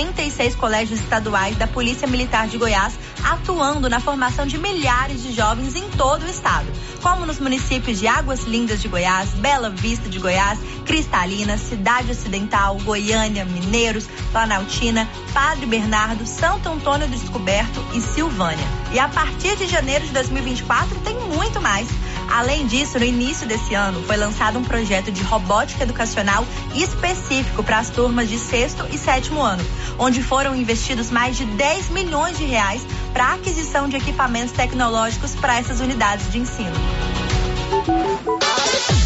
36 colégios estaduais da Polícia Militar de Goiás, atuando na formação de milhares de jovens em todo o estado, como nos municípios de Águas Lindas de Goiás, Bela Vista de Goiás, Cristalina, Cidade Ocidental, Goiânia, Mineiros, Planaltina, Padre Bernardo, Santo Antônio do Descoberto e Silvânia. E a partir de janeiro de 2024 tem muito mais. Além disso, no início desse ano, foi lançado um projeto de robótica educacional específico para as turmas de sexto e sétimo ano, onde foram investidos mais de 10 milhões de reais para a aquisição de equipamentos tecnológicos para essas unidades de ensino.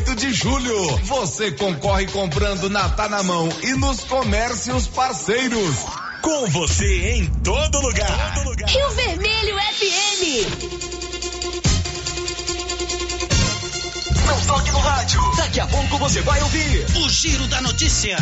8 de julho. Você concorre comprando na Tá na Mão e nos comércios parceiros. Com você em todo lugar. Todo lugar. Rio Vermelho FM. Não toque no rádio. Daqui a pouco você vai ouvir o Giro da Notícia.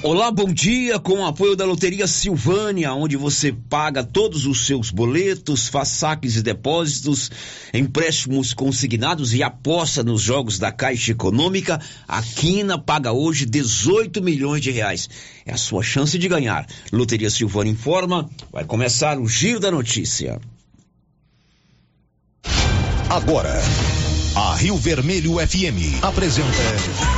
Olá, bom dia, com o apoio da Loteria Silvânia, onde você paga todos os seus boletos, faz saques e depósitos, empréstimos consignados e aposta nos jogos da Caixa Econômica. A Quina paga hoje 18 milhões de reais. É a sua chance de ganhar. Loteria Silvânia informa, vai começar o Giro da Notícia. Agora, a Rio Vermelho FM apresenta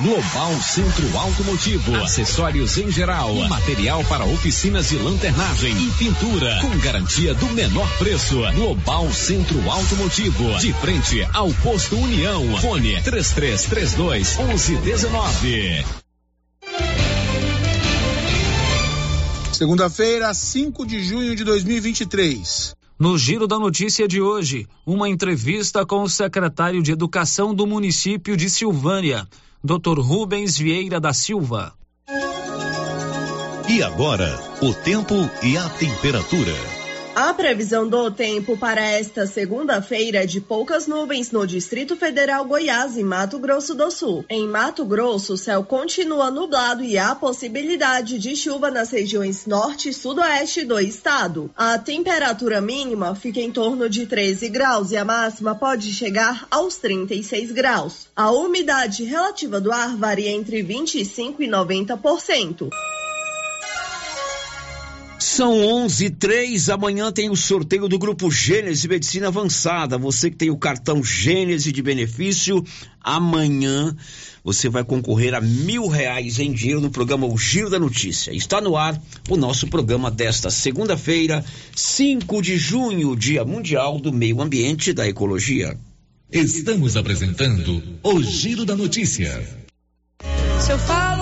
Global Centro Automotivo, acessórios em geral, material para oficinas de lanternagem e pintura, com garantia do menor preço. Global Centro Automotivo, de frente ao posto União. Fone 3332 1119. Segunda-feira, 5 de junho de 2023. No Giro da Notícia de hoje, uma entrevista com o secretário de Educação do município de Silvânia. Dr. Rubens Vieira da Silva. E agora, o tempo e a temperatura. A previsão do tempo para esta segunda-feira é de poucas nuvens no Distrito Federal Goiás e Mato Grosso do Sul. Em Mato Grosso, o céu continua nublado e há possibilidade de chuva nas regiões norte e sudoeste do estado. A temperatura mínima fica em torno de 13 graus e a máxima pode chegar aos 36 graus. A umidade relativa do ar varia entre 25 e 90%. São 11 três. Amanhã tem o sorteio do grupo Gênese Medicina Avançada. Você que tem o cartão Gênese de benefício, amanhã você vai concorrer a mil reais em dinheiro no programa O Giro da Notícia. Está no ar o nosso programa desta segunda-feira, 5 de junho, Dia Mundial do Meio Ambiente e da Ecologia. Estamos apresentando o Giro da Notícia. Se eu falo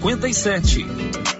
57.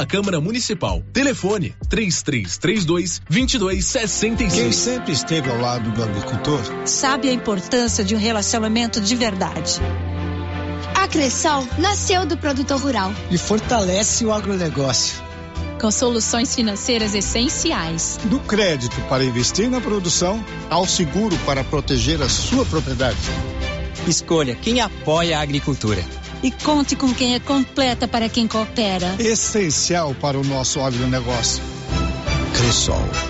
da Câmara Municipal. Telefone 3332 2265. Quem sempre esteve ao lado do agricultor sabe a importância de um relacionamento de verdade. A Cressol nasceu do produtor rural e fortalece o agronegócio com soluções financeiras essenciais. Do crédito para investir na produção ao seguro para proteger a sua propriedade. Escolha quem apoia a agricultura e conte com quem é completa para quem coopera. Essencial para o nosso agronegócio. Cressol.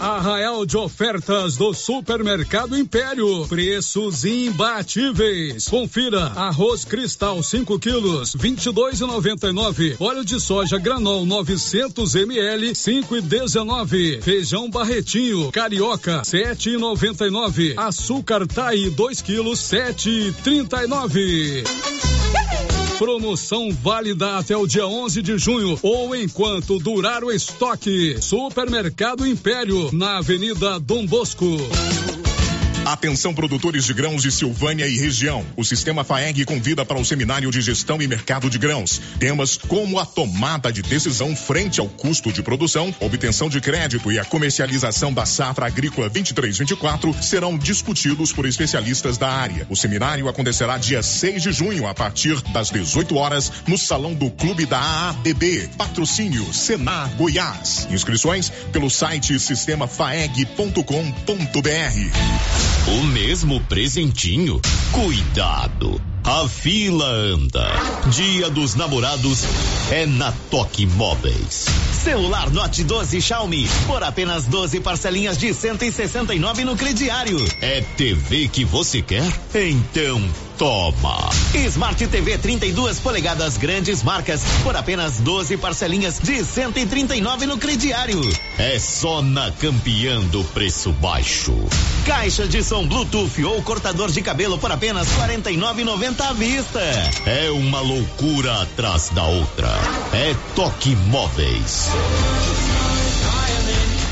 Arraial de ofertas do Supermercado Império. Preços imbatíveis. Confira: arroz cristal 5 quilos, 22,99. Óleo de soja granol 900 ml, 5,19. Feijão barretinho carioca 7,99. Açúcar Tai 2 quilos, 7,39. Promoção válida até o dia 11 de junho ou enquanto durar o estoque. Supermercado Império, na Avenida Dom Bosco. Atenção produtores de grãos de Silvânia e região. O Sistema FAEG convida para o Seminário de Gestão e Mercado de Grãos. Temas como a tomada de decisão frente ao custo de produção, obtenção de crédito e a comercialização da safra agrícola 23-24 serão discutidos por especialistas da área. O seminário acontecerá dia 6 de junho, a partir das 18 horas, no Salão do Clube da AADB. Patrocínio Senar Goiás. Inscrições pelo site sistemafaeg.com.br. O mesmo presentinho? Cuidado! A fila anda. Dia dos namorados é na Toque Móveis. Celular Note 12 Xiaomi por apenas 12 parcelinhas de 169 no crediário. É TV que você quer? Então toma. Smart TV 32 polegadas grandes marcas por apenas 12 parcelinhas de 139 no crediário. É só na Campeã do preço baixo. Caixa de som Bluetooth ou cortador de cabelo por apenas 49,90 à vista. É uma loucura atrás da outra. É Toque Móveis.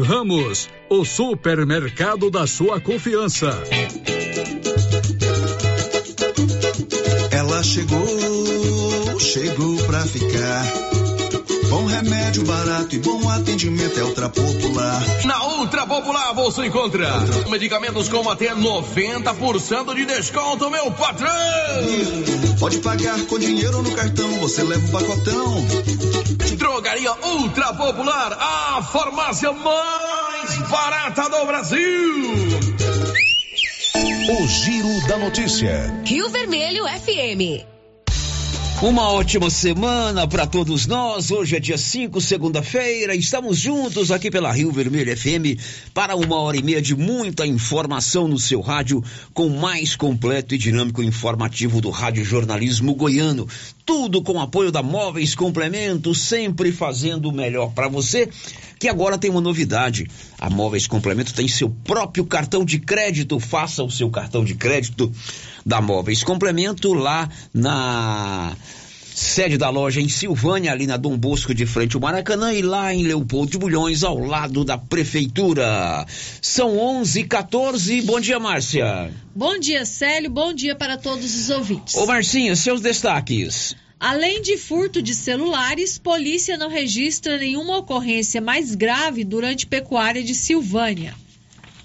Ramos, o supermercado da sua confiança. Ela chegou, chegou pra ficar. Bom remédio barato e bom atendimento é Ultra Popular. Na Ultra Popular você encontra medicamentos com até 90% de desconto, meu patrão! Pode pagar com dinheiro no cartão, você leva o pacotão. Drogaria Ultra Popular, a farmácia mais barata do Brasil. O Giro da Notícia. Rio Vermelho FM. Uma ótima semana para todos nós. Hoje é dia 5, segunda-feira. Estamos juntos aqui pela Rio Vermelho FM para uma hora e meia de muita informação no seu rádio, com o mais completo e dinâmico informativo do Rádio Jornalismo Goiano. Tudo com apoio da Móveis Complemento, sempre fazendo o melhor para você. Que agora tem uma novidade. A Móveis Complemento tem seu próprio cartão de crédito. Faça o seu cartão de crédito da Móveis Complemento lá na sede da loja em Silvânia, ali na Dom Bosco, de frente ao Maracanã, e lá em Leopoldo de Bulhões, ao lado da Prefeitura. São 11 h 14 Bom dia, Márcia. Bom dia, Célio. Bom dia para todos os ouvintes. Ô, Marcinha, seus destaques. Além de furto de celulares, polícia não registra nenhuma ocorrência mais grave durante pecuária de Silvânia.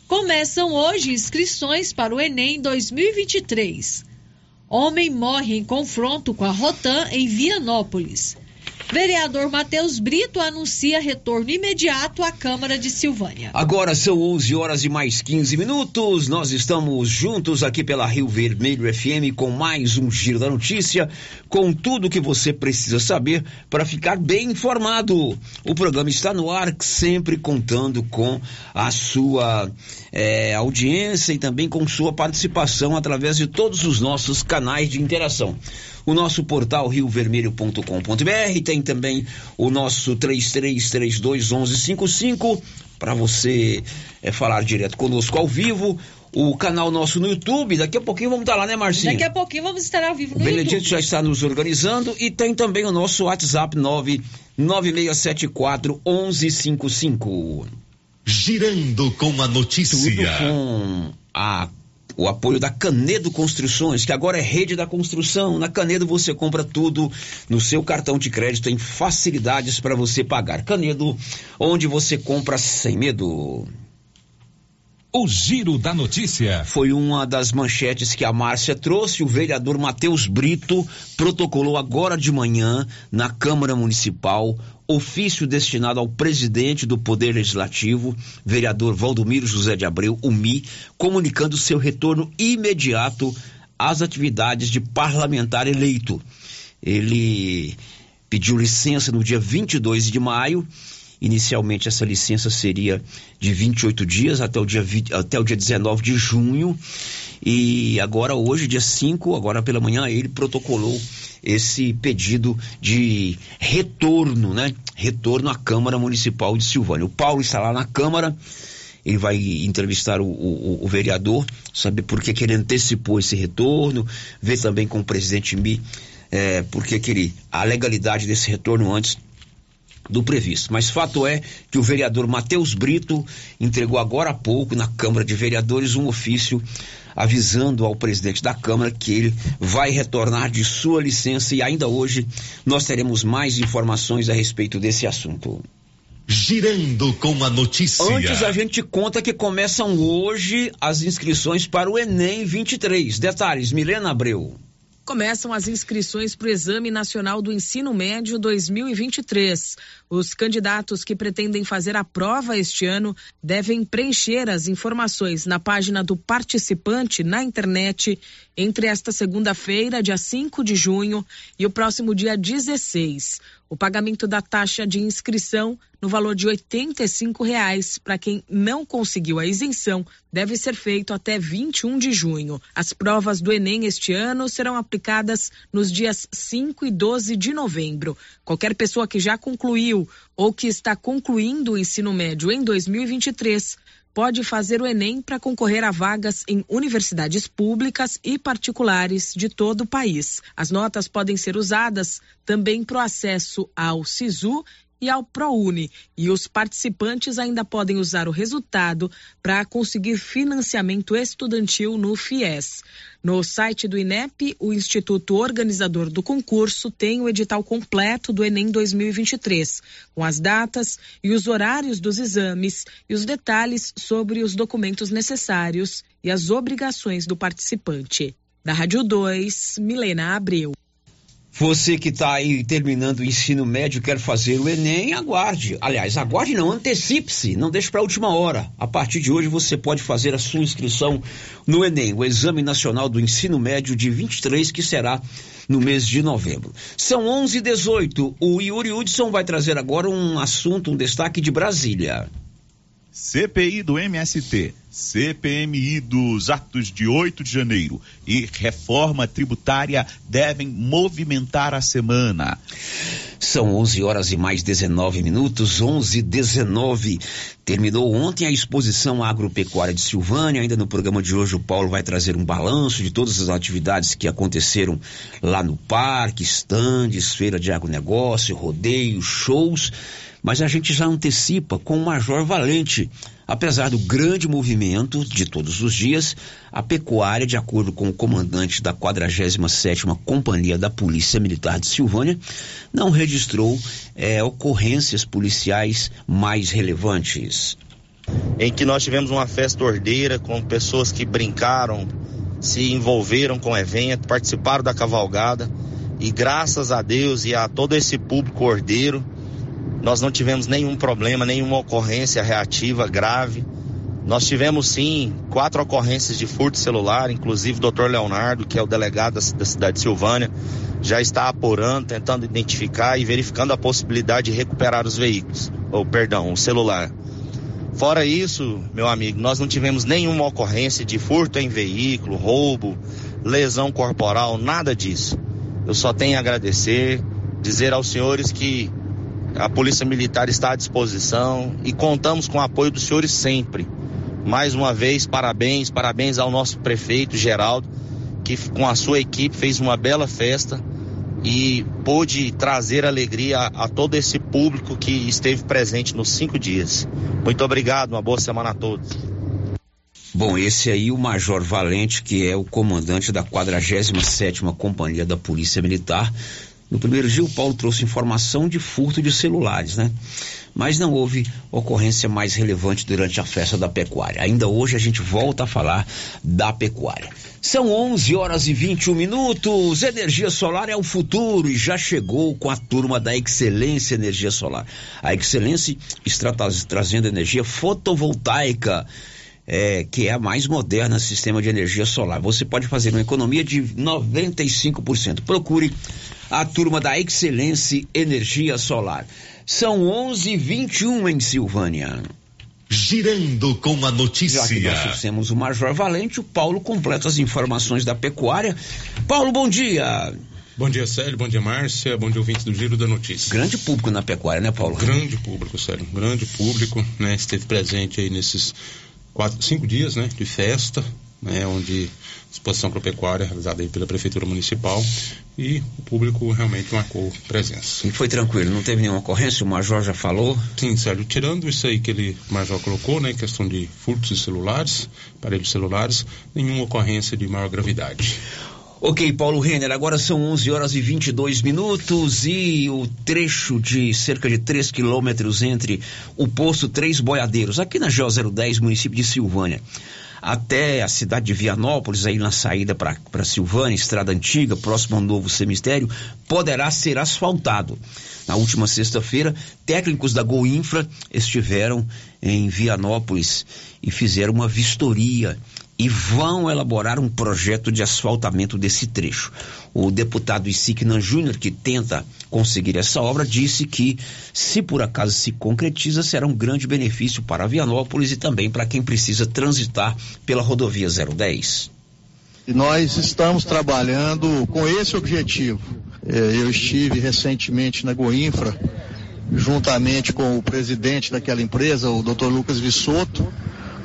Começam hoje inscrições para o Enem 2023. Homem morre em confronto com a Rotan em Vianópolis. Vereador Matheus Brito anuncia retorno imediato à Câmara de Silvânia. Agora são 11 horas e mais 15 minutos. Nós estamos juntos aqui pela Rio Vermelho FM com mais um Giro da Notícia, com tudo que você precisa saber para ficar bem informado. O programa está no ar, sempre contando com a sua é, audiência e também com sua participação através de todos os nossos canais de interação. O nosso portal riovermelho.com.br, tem também o nosso 33321155 para você é, falar direto conosco ao vivo. O canal nosso no YouTube, daqui a pouquinho vamos estar lá, né, Marcinho? Daqui a pouquinho vamos estar ao vivo no o Benedito YouTube. já está nos organizando e tem também o nosso WhatsApp 99674 1155. Girando com a notícia. Tudo com a, o apoio da Canedo Construções, que agora é rede da construção. Na Canedo você compra tudo no seu cartão de crédito, tem facilidades para você pagar. Canedo, onde você compra sem medo. O Giro da Notícia. Foi uma das manchetes que a Márcia trouxe. O vereador Matheus Brito protocolou agora de manhã na Câmara Municipal ofício destinado ao presidente do Poder Legislativo, vereador Valdomiro José de Abreu, o MI, comunicando seu retorno imediato às atividades de parlamentar eleito. Ele pediu licença no dia 22 de maio. Inicialmente essa licença seria de 28 dias até o dia, 20, até o dia 19 de junho. E agora, hoje, dia 5, agora pela manhã, ele protocolou esse pedido de retorno, né? Retorno à Câmara Municipal de Silvânia. O Paulo está lá na Câmara, ele vai entrevistar o, o, o vereador, saber por que, que, ele antecipou esse retorno, ver também com o presidente Mi é, por que, que ele. a legalidade desse retorno antes do previsto. Mas fato é que o vereador Matheus Brito entregou agora há pouco na Câmara de Vereadores um ofício avisando ao presidente da Câmara que ele vai retornar de sua licença e ainda hoje nós teremos mais informações a respeito desse assunto. Girando com a notícia. Antes a gente conta que começam hoje as inscrições para o Enem 23. Detalhes, Milena Abreu. Começam as inscrições para o Exame Nacional do Ensino Médio 2023. Os candidatos que pretendem fazer a prova este ano devem preencher as informações na página do participante na internet entre esta segunda-feira, dia 5 de junho, e o próximo dia 16. O pagamento da taxa de inscrição no valor de 85 reais para quem não conseguiu a isenção deve ser feito até 21 de junho. As provas do Enem este ano serão aplicadas nos dias 5 e 12 de novembro. Qualquer pessoa que já concluiu ou que está concluindo o ensino médio em 2023 pode fazer o Enem para concorrer a vagas em universidades públicas e particulares de todo o país. As notas podem ser usadas também para o acesso ao SISU e ao ProUni. E os participantes ainda podem usar o resultado para conseguir financiamento estudantil no FIES. No site do INEP, o instituto organizador do concurso tem o edital completo do Enem 2023, com as datas e os horários dos exames e os detalhes sobre os documentos necessários e as obrigações do participante. Da Rádio 2, Milena Abreu. Você que está aí terminando o ensino médio quer fazer o Enem, aguarde. Aliás, aguarde não, antecipe-se, não deixe para a última hora. A partir de hoje você pode fazer a sua inscrição no Enem, o Exame Nacional do Ensino Médio de 23, que será no mês de novembro. São 11 h 18 O Yuri Hudson vai trazer agora um assunto, um destaque de Brasília. CPI do MST, CPMI dos atos de 8 de janeiro e reforma tributária devem movimentar a semana. São 11 horas e mais 19 minutos, 11 19. Terminou ontem a exposição agropecuária de Silvânia. Ainda no programa de hoje, o Paulo vai trazer um balanço de todas as atividades que aconteceram lá no parque, estandes, feira de agronegócio, rodeio, shows mas a gente já antecipa com o Major Valente. Apesar do grande movimento de todos os dias, a pecuária, de acordo com o comandante da 47ª Companhia da Polícia Militar de Silvânia, não registrou é, ocorrências policiais mais relevantes. Em que nós tivemos uma festa ordeira com pessoas que brincaram, se envolveram com o evento, participaram da cavalgada e graças a Deus e a todo esse público ordeiro, nós não tivemos nenhum problema, nenhuma ocorrência reativa grave. Nós tivemos sim quatro ocorrências de furto celular, inclusive o doutor Leonardo, que é o delegado da cidade de Silvânia, já está apurando, tentando identificar e verificando a possibilidade de recuperar os veículos, ou perdão, o celular. Fora isso, meu amigo, nós não tivemos nenhuma ocorrência de furto em veículo, roubo, lesão corporal, nada disso. Eu só tenho a agradecer, dizer aos senhores que a Polícia Militar está à disposição e contamos com o apoio dos senhores sempre. Mais uma vez, parabéns, parabéns ao nosso prefeito Geraldo, que com a sua equipe fez uma bela festa e pôde trazer alegria a, a todo esse público que esteve presente nos cinco dias. Muito obrigado, uma boa semana a todos. Bom, esse aí o Major Valente, que é o comandante da 47ª Companhia da Polícia Militar. No primeiro dia, o Paulo trouxe informação de furto de celulares, né? Mas não houve ocorrência mais relevante durante a festa da pecuária. Ainda hoje a gente volta a falar da pecuária. São 11 horas e 21 minutos. Energia solar é o futuro e já chegou com a turma da Excelência Energia Solar. A Excelência está trazendo energia fotovoltaica é, que é a mais moderna sistema de energia solar. Você pode fazer uma economia de 95%. Procure a turma da Excelência Energia Solar. São 11:21 em Silvânia. Girando com a notícia. Já que nós temos o Major Valente, o Paulo completa as informações da pecuária. Paulo, bom dia. Bom dia, Célio. Bom dia, Márcia. Bom dia, ouvintes do Giro da Notícia. Grande público na pecuária, né, Paulo? Grande público, Célio. Grande público, né? Esteve presente aí nesses quatro, cinco dias, né, de festa, né, onde exposição agropecuária realizada pela Prefeitura Municipal e o público realmente marcou presença. E foi tranquilo, não teve nenhuma ocorrência, o Major já falou? Sim, Sérgio, tirando isso aí que ele, o Major colocou, né, questão de furtos de celulares, aparelhos celulares, nenhuma ocorrência de maior gravidade. Ok, Paulo Renner, agora são 11 horas e 22 minutos e o trecho de cerca de 3 quilômetros entre o posto Três Boiadeiros, aqui na GO 010, município de Silvânia, até a cidade de Vianópolis, aí na saída para Silvânia, estrada antiga, próximo ao novo cemitério, poderá ser asfaltado. Na última sexta-feira, técnicos da Goinfra estiveram em Vianópolis e fizeram uma vistoria e vão elaborar um projeto de asfaltamento desse trecho. O deputado Isignan Júnior, que tenta conseguir essa obra, disse que, se por acaso se concretiza, será um grande benefício para Vianópolis e também para quem precisa transitar pela rodovia 010. E nós estamos trabalhando com esse objetivo. É, eu estive recentemente na Goinfra, juntamente com o presidente daquela empresa, o Dr. Lucas Vissoto,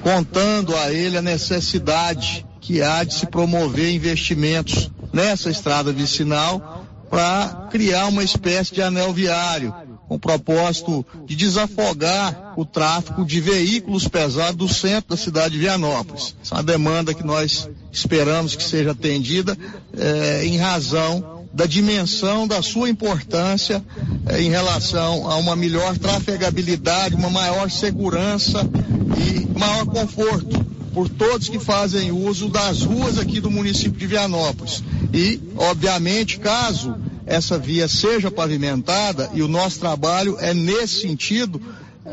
contando a ele a necessidade que há de se promover investimentos nessa estrada vicinal para criar uma espécie de anel viário, com o propósito de desafogar o tráfego de veículos pesados do centro da cidade de Vianópolis. Essa é uma demanda que nós esperamos que seja atendida eh, em razão da dimensão da sua importância eh, em relação a uma melhor trafegabilidade, uma maior segurança e maior conforto por todos que fazem uso das ruas aqui do município de Vianópolis. E, obviamente, caso essa via seja pavimentada, e o nosso trabalho é nesse sentido,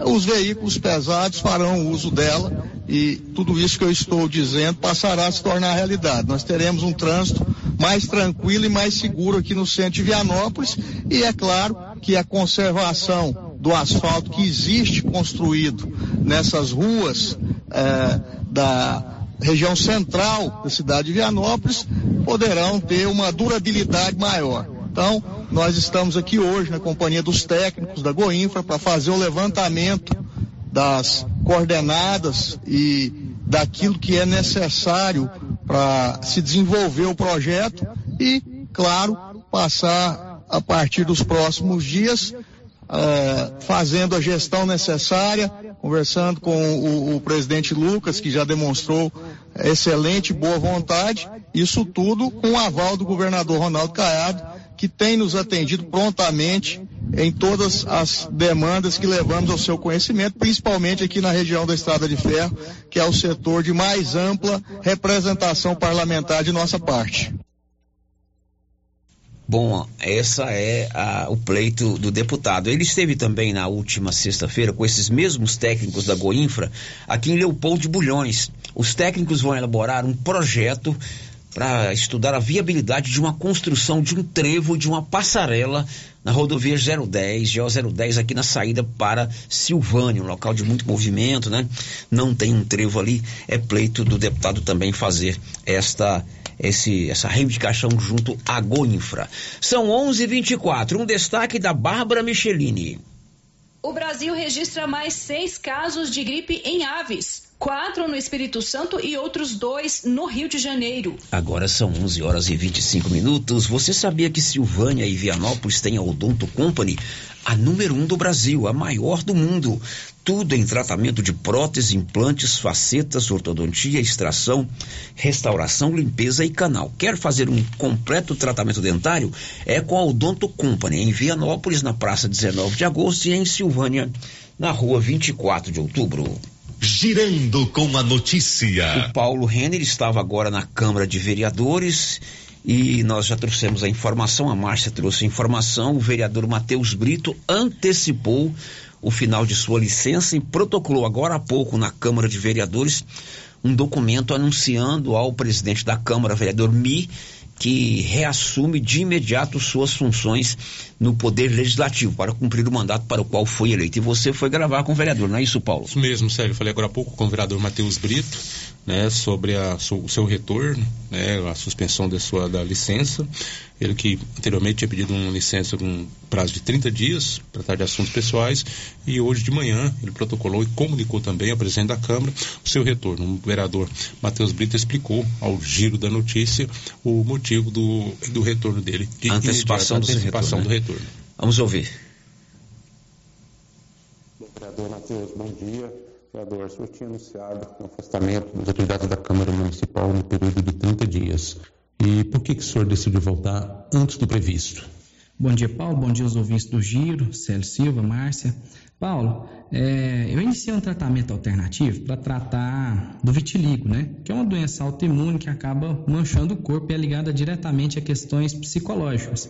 os veículos pesados farão uso dela e tudo isso que eu estou dizendo passará a se tornar realidade. Nós teremos um trânsito mais tranquilo e mais seguro aqui no centro de Vianópolis e é claro que a conservação do asfalto que existe construído nessas ruas eh, da região central da cidade de Vianópolis poderão ter uma durabilidade maior. Então, nós estamos aqui hoje na companhia dos técnicos da Goinfra para fazer o levantamento das coordenadas e daquilo que é necessário para se desenvolver o projeto e, claro, passar a partir dos próximos dias uh, fazendo a gestão necessária, conversando com o, o, presidente Lucas, que já demonstrou excelente boa vontade, isso tudo com o aval do governador Ronaldo Caiado, que tem nos atendido prontamente em todas as demandas que levamos ao seu conhecimento, principalmente aqui na região da Estrada de Ferro, que é o setor de mais ampla representação parlamentar de nossa parte. Bom, essa é a, o pleito do deputado. Ele esteve também na última sexta-feira com esses mesmos técnicos da Goinfra aqui em Leopoldo de Bulhões. Os técnicos vão elaborar um projeto para estudar a viabilidade de uma construção de um trevo de uma passarela na rodovia 010, GO 010 aqui na saída para Silvânia, um local de muito movimento, né? Não tem um trevo ali, é pleito do deputado também fazer esta esse, essa reivindicação junto à Goinfra. São 11:24. Um destaque da Bárbara Michelini. O Brasil registra mais seis casos de gripe em aves. Quatro no Espírito Santo e outros dois no Rio de Janeiro. Agora são 11 horas e 25 minutos. Você sabia que Silvânia e Vianópolis têm a Odonto Company? A número um do Brasil, a maior do mundo. Tudo em tratamento de prótese, implantes, facetas, ortodontia, extração, restauração, limpeza e canal. Quer fazer um completo tratamento dentário? É com a Odonto Company, em Vianópolis, na Praça 19 de Agosto, e em Silvânia, na Rua 24 de Outubro. Girando com a notícia. O Paulo Renner estava agora na Câmara de Vereadores e nós já trouxemos a informação, a Márcia trouxe a informação, o vereador Matheus Brito antecipou o final de sua licença e protocolou agora há pouco na Câmara de Vereadores um documento anunciando ao presidente da Câmara, vereador Mi, que reassume de imediato suas funções no Poder Legislativo para cumprir o mandato para o qual foi eleito. E você foi gravar com o vereador, não é isso, Paulo? Isso mesmo, Sérgio. Falei agora há pouco com o vereador Matheus Brito, né, sobre a, o seu retorno, né, a suspensão da sua da licença. Ele que anteriormente tinha pedido uma licença com prazo de 30 dias para tratar de assuntos pessoais e hoje de manhã ele protocolou e comunicou também ao presidente da Câmara o seu retorno. O vereador Matheus Brito explicou ao giro da notícia o motivo do, do retorno dele. De antecipação, do, antecipação retorno, do retorno. Né? Vamos ouvir. Bom, vereador Matheus, bom dia. Vereador, o senhor tinha anunciado o afastamento das autoridades da Câmara Municipal no período de 30 dias. E por que, que o senhor decidiu voltar antes do previsto? Bom dia, Paulo. Bom dia aos ouvintes do Giro, Célio Silva, Márcia. Paulo, é, eu iniciei um tratamento alternativo para tratar do vitiligo, né? Que é uma doença autoimune que acaba manchando o corpo e é ligada diretamente a questões psicológicas.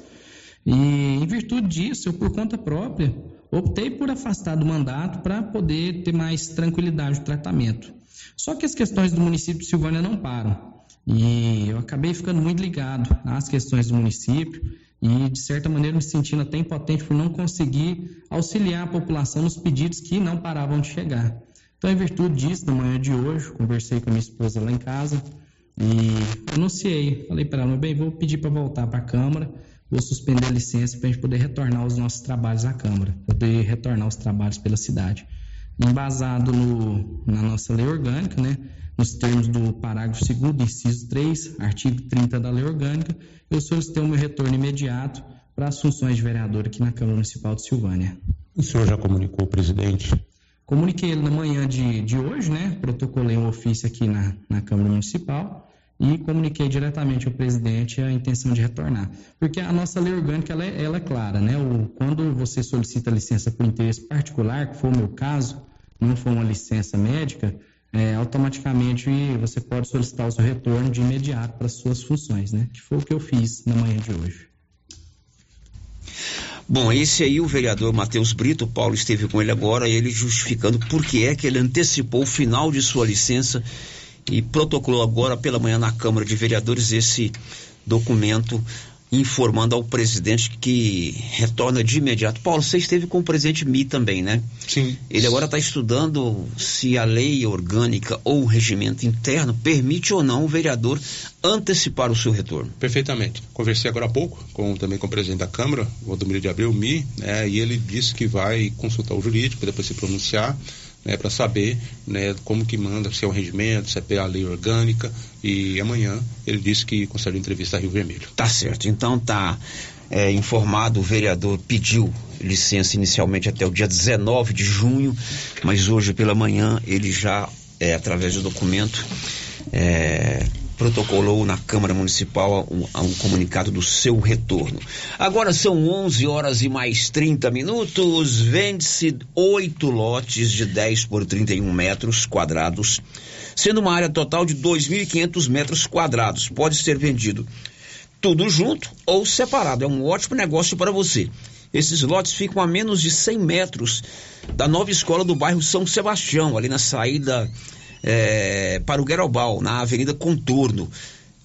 E em virtude disso, eu por conta própria optei por afastar do mandato para poder ter mais tranquilidade no tratamento. Só que as questões do município de Silvânia não param. E eu acabei ficando muito ligado às questões do município e, de certa maneira, me sentindo até impotente por não conseguir auxiliar a população nos pedidos que não paravam de chegar. Então, em virtude disso, na manhã de hoje, conversei com a minha esposa lá em casa e anunciei, falei para ela, meu bem, vou pedir para voltar para a Câmara, vou suspender a licença para a gente poder retornar aos nossos trabalhos à Câmara, poder retornar aos trabalhos pela cidade. Embasado no, na nossa lei orgânica, né? nos termos do parágrafo 2 inciso 3, artigo 30 da lei orgânica, eu solicitei o meu retorno imediato para as funções de vereador aqui na Câmara Municipal de Silvânia. O senhor já comunicou ao presidente? Comuniquei ele na manhã de, de hoje, né? Protocolei um ofício aqui na, na Câmara Municipal e comuniquei diretamente ao presidente a intenção de retornar. Porque a nossa lei orgânica ela é, ela é clara, né? O, quando você solicita licença por interesse particular, que foi o meu caso, não foi uma licença médica, é, automaticamente você pode solicitar o seu retorno de imediato para suas funções, né? Que foi o que eu fiz na manhã de hoje. Bom, esse aí, o vereador Matheus Brito, Paulo esteve com ele agora, ele justificando por que é que ele antecipou o final de sua licença e protocolou agora pela manhã na Câmara de Vereadores esse documento informando ao presidente que retorna de imediato. Paulo, você esteve com o presidente Mi também, né? Sim. Ele agora está estudando se a lei orgânica ou o regimento interno permite ou não o vereador antecipar o seu retorno. Perfeitamente. Conversei agora há pouco com, também com o presidente da Câmara, o Valdomiro de Abreu, Mi, né, e ele disse que vai consultar o jurídico, depois se pronunciar né, para saber né, como que manda, se é o regimento, se é a lei orgânica. E amanhã ele disse que concede entrevista a Rio Vermelho. Tá certo. Então tá é, informado, o vereador pediu licença inicialmente até o dia 19 de junho, mas hoje pela manhã ele já, é, através do documento, é, protocolou na Câmara Municipal um, um, comunicado do seu retorno. Agora são 11 horas e mais 30 minutos. Vende-se oito lotes de 10 por 31 metros quadrados, sendo uma área total de 2.500 metros quadrados. Pode ser vendido tudo junto ou separado. É um ótimo negócio para você. Esses lotes ficam a menos de 100 metros da nova escola do bairro São Sebastião, ali na saída é, para o Guerobal, na Avenida Contorno.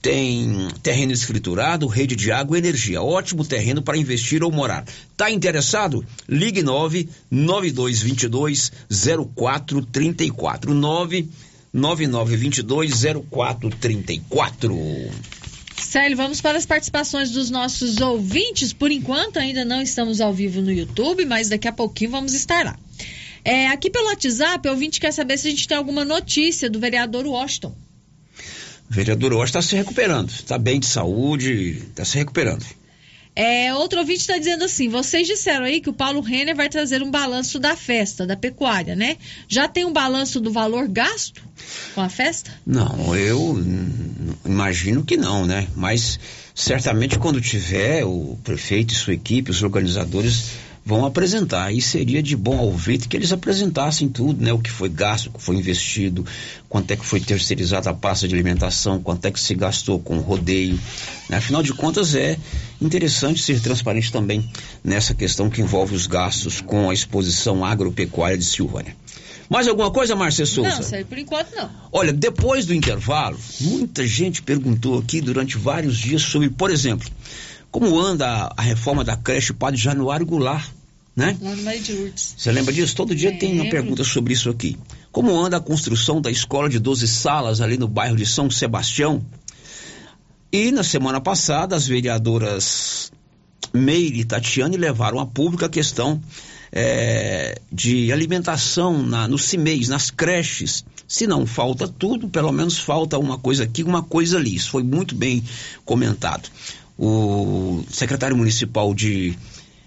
tem terreno escriturado, rede de água e energia. Ótimo terreno para investir ou morar. Tá interessado? Ligue 99222 0434 99922 0434. Célio, vamos para as participações dos nossos ouvintes. Por enquanto, ainda não estamos ao vivo no YouTube, mas daqui a pouquinho vamos estar lá. É, aqui pelo WhatsApp, o ouvinte quer saber se a gente tem alguma notícia do vereador Washington. O vereador Washington está se recuperando, está bem de saúde, está se recuperando. É, outro ouvinte está dizendo assim: vocês disseram aí que o Paulo Renner vai trazer um balanço da festa, da pecuária, né? Já tem um balanço do valor gasto com a festa? Não, eu imagino que não, né? Mas certamente quando tiver, o prefeito e sua equipe, os organizadores vão apresentar. E seria de bom ouvido que eles apresentassem tudo, né? O que foi gasto, o que foi investido, quanto é que foi terceirizada a pasta de alimentação, quanto é que se gastou com o rodeio. Né? Afinal de contas, é interessante ser transparente também nessa questão que envolve os gastos com a exposição agropecuária de Silvânia. Mais alguma coisa, Márcia Souza? Não, sei, por enquanto não. Olha, depois do intervalo, muita gente perguntou aqui durante vários dias sobre, por exemplo, como anda a reforma da creche Padre Januário Goulart, né? Lá no Maria de Lourdes. Você lembra disso? Todo dia tem uma pergunta sobre isso aqui. Como anda a construção da escola de 12 salas ali no bairro de São Sebastião? E na semana passada, as vereadoras Meire e Tatiane levaram a público a questão é, de alimentação na, nos CIMEIs, nas creches. Se não falta tudo, pelo menos falta uma coisa aqui, uma coisa ali. Isso foi muito bem comentado. O secretário municipal de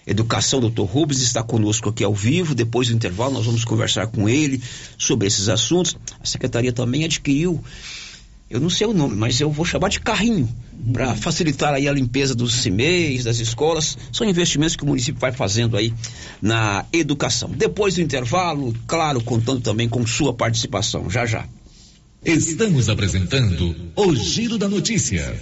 Educação, doutor Rubens, está conosco aqui ao vivo. Depois do intervalo, nós vamos conversar com ele sobre esses assuntos. A secretaria também adquiriu, eu não sei o nome, mas eu vou chamar de carrinho, para facilitar aí a limpeza dos CIMEIs, das escolas. São investimentos que o município vai fazendo aí na educação. Depois do intervalo, claro, contando também com sua participação. Já já. Estamos apresentando o Giro da Notícia.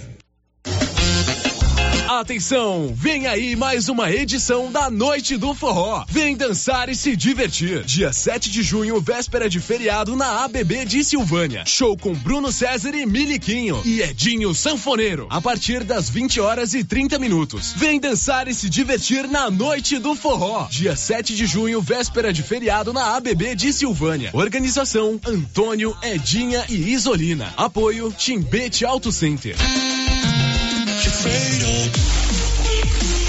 Atenção, vem aí mais uma edição da Noite do Forró. Vem dançar e se divertir. Dia 7 de junho, véspera de feriado na ABB de Silvânia. Show com Bruno César e Miliquinho e Edinho Sanfoneiro. A partir das 20 horas e 30 minutos. Vem dançar e se divertir na Noite do Forró. Dia 7 de junho, véspera de feriado na ABB de Silvânia. Organização Antônio, Edinha e Isolina. Apoio Timbete Auto Center. fatal.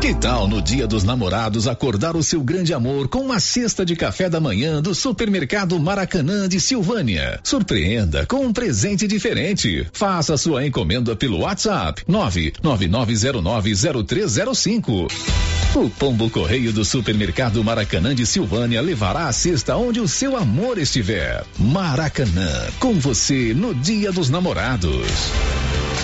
Que tal no Dia dos Namorados acordar o seu grande amor com uma cesta de café da manhã do Supermercado Maracanã de Silvânia? Surpreenda com um presente diferente. Faça sua encomenda pelo WhatsApp 999090305. O Pombo Correio do Supermercado Maracanã de Silvânia levará a cesta onde o seu amor estiver. Maracanã, com você no Dia dos Namorados.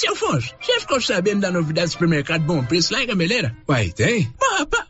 Seu Afonso, você ficou sabendo da novidade do supermercado Bom Preço lá em Gameleira? Uai, tem? Rapaz,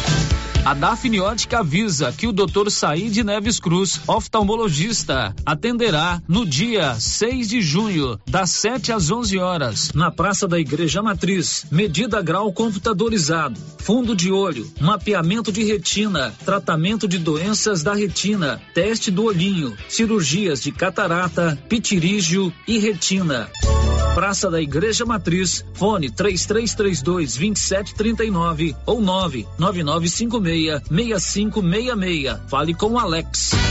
A Dafniótica avisa que o Dr. Said Neves Cruz, oftalmologista, atenderá no dia 6 de junho, das 7 às 11 horas, na Praça da Igreja Matriz. Medida grau computadorizado, fundo de olho, mapeamento de retina, tratamento de doenças da retina, teste do olhinho, cirurgias de catarata, pitirígio e retina. Praça da Igreja Matriz, fone 3332 2739 ou 99956 6566. Fale com Alex.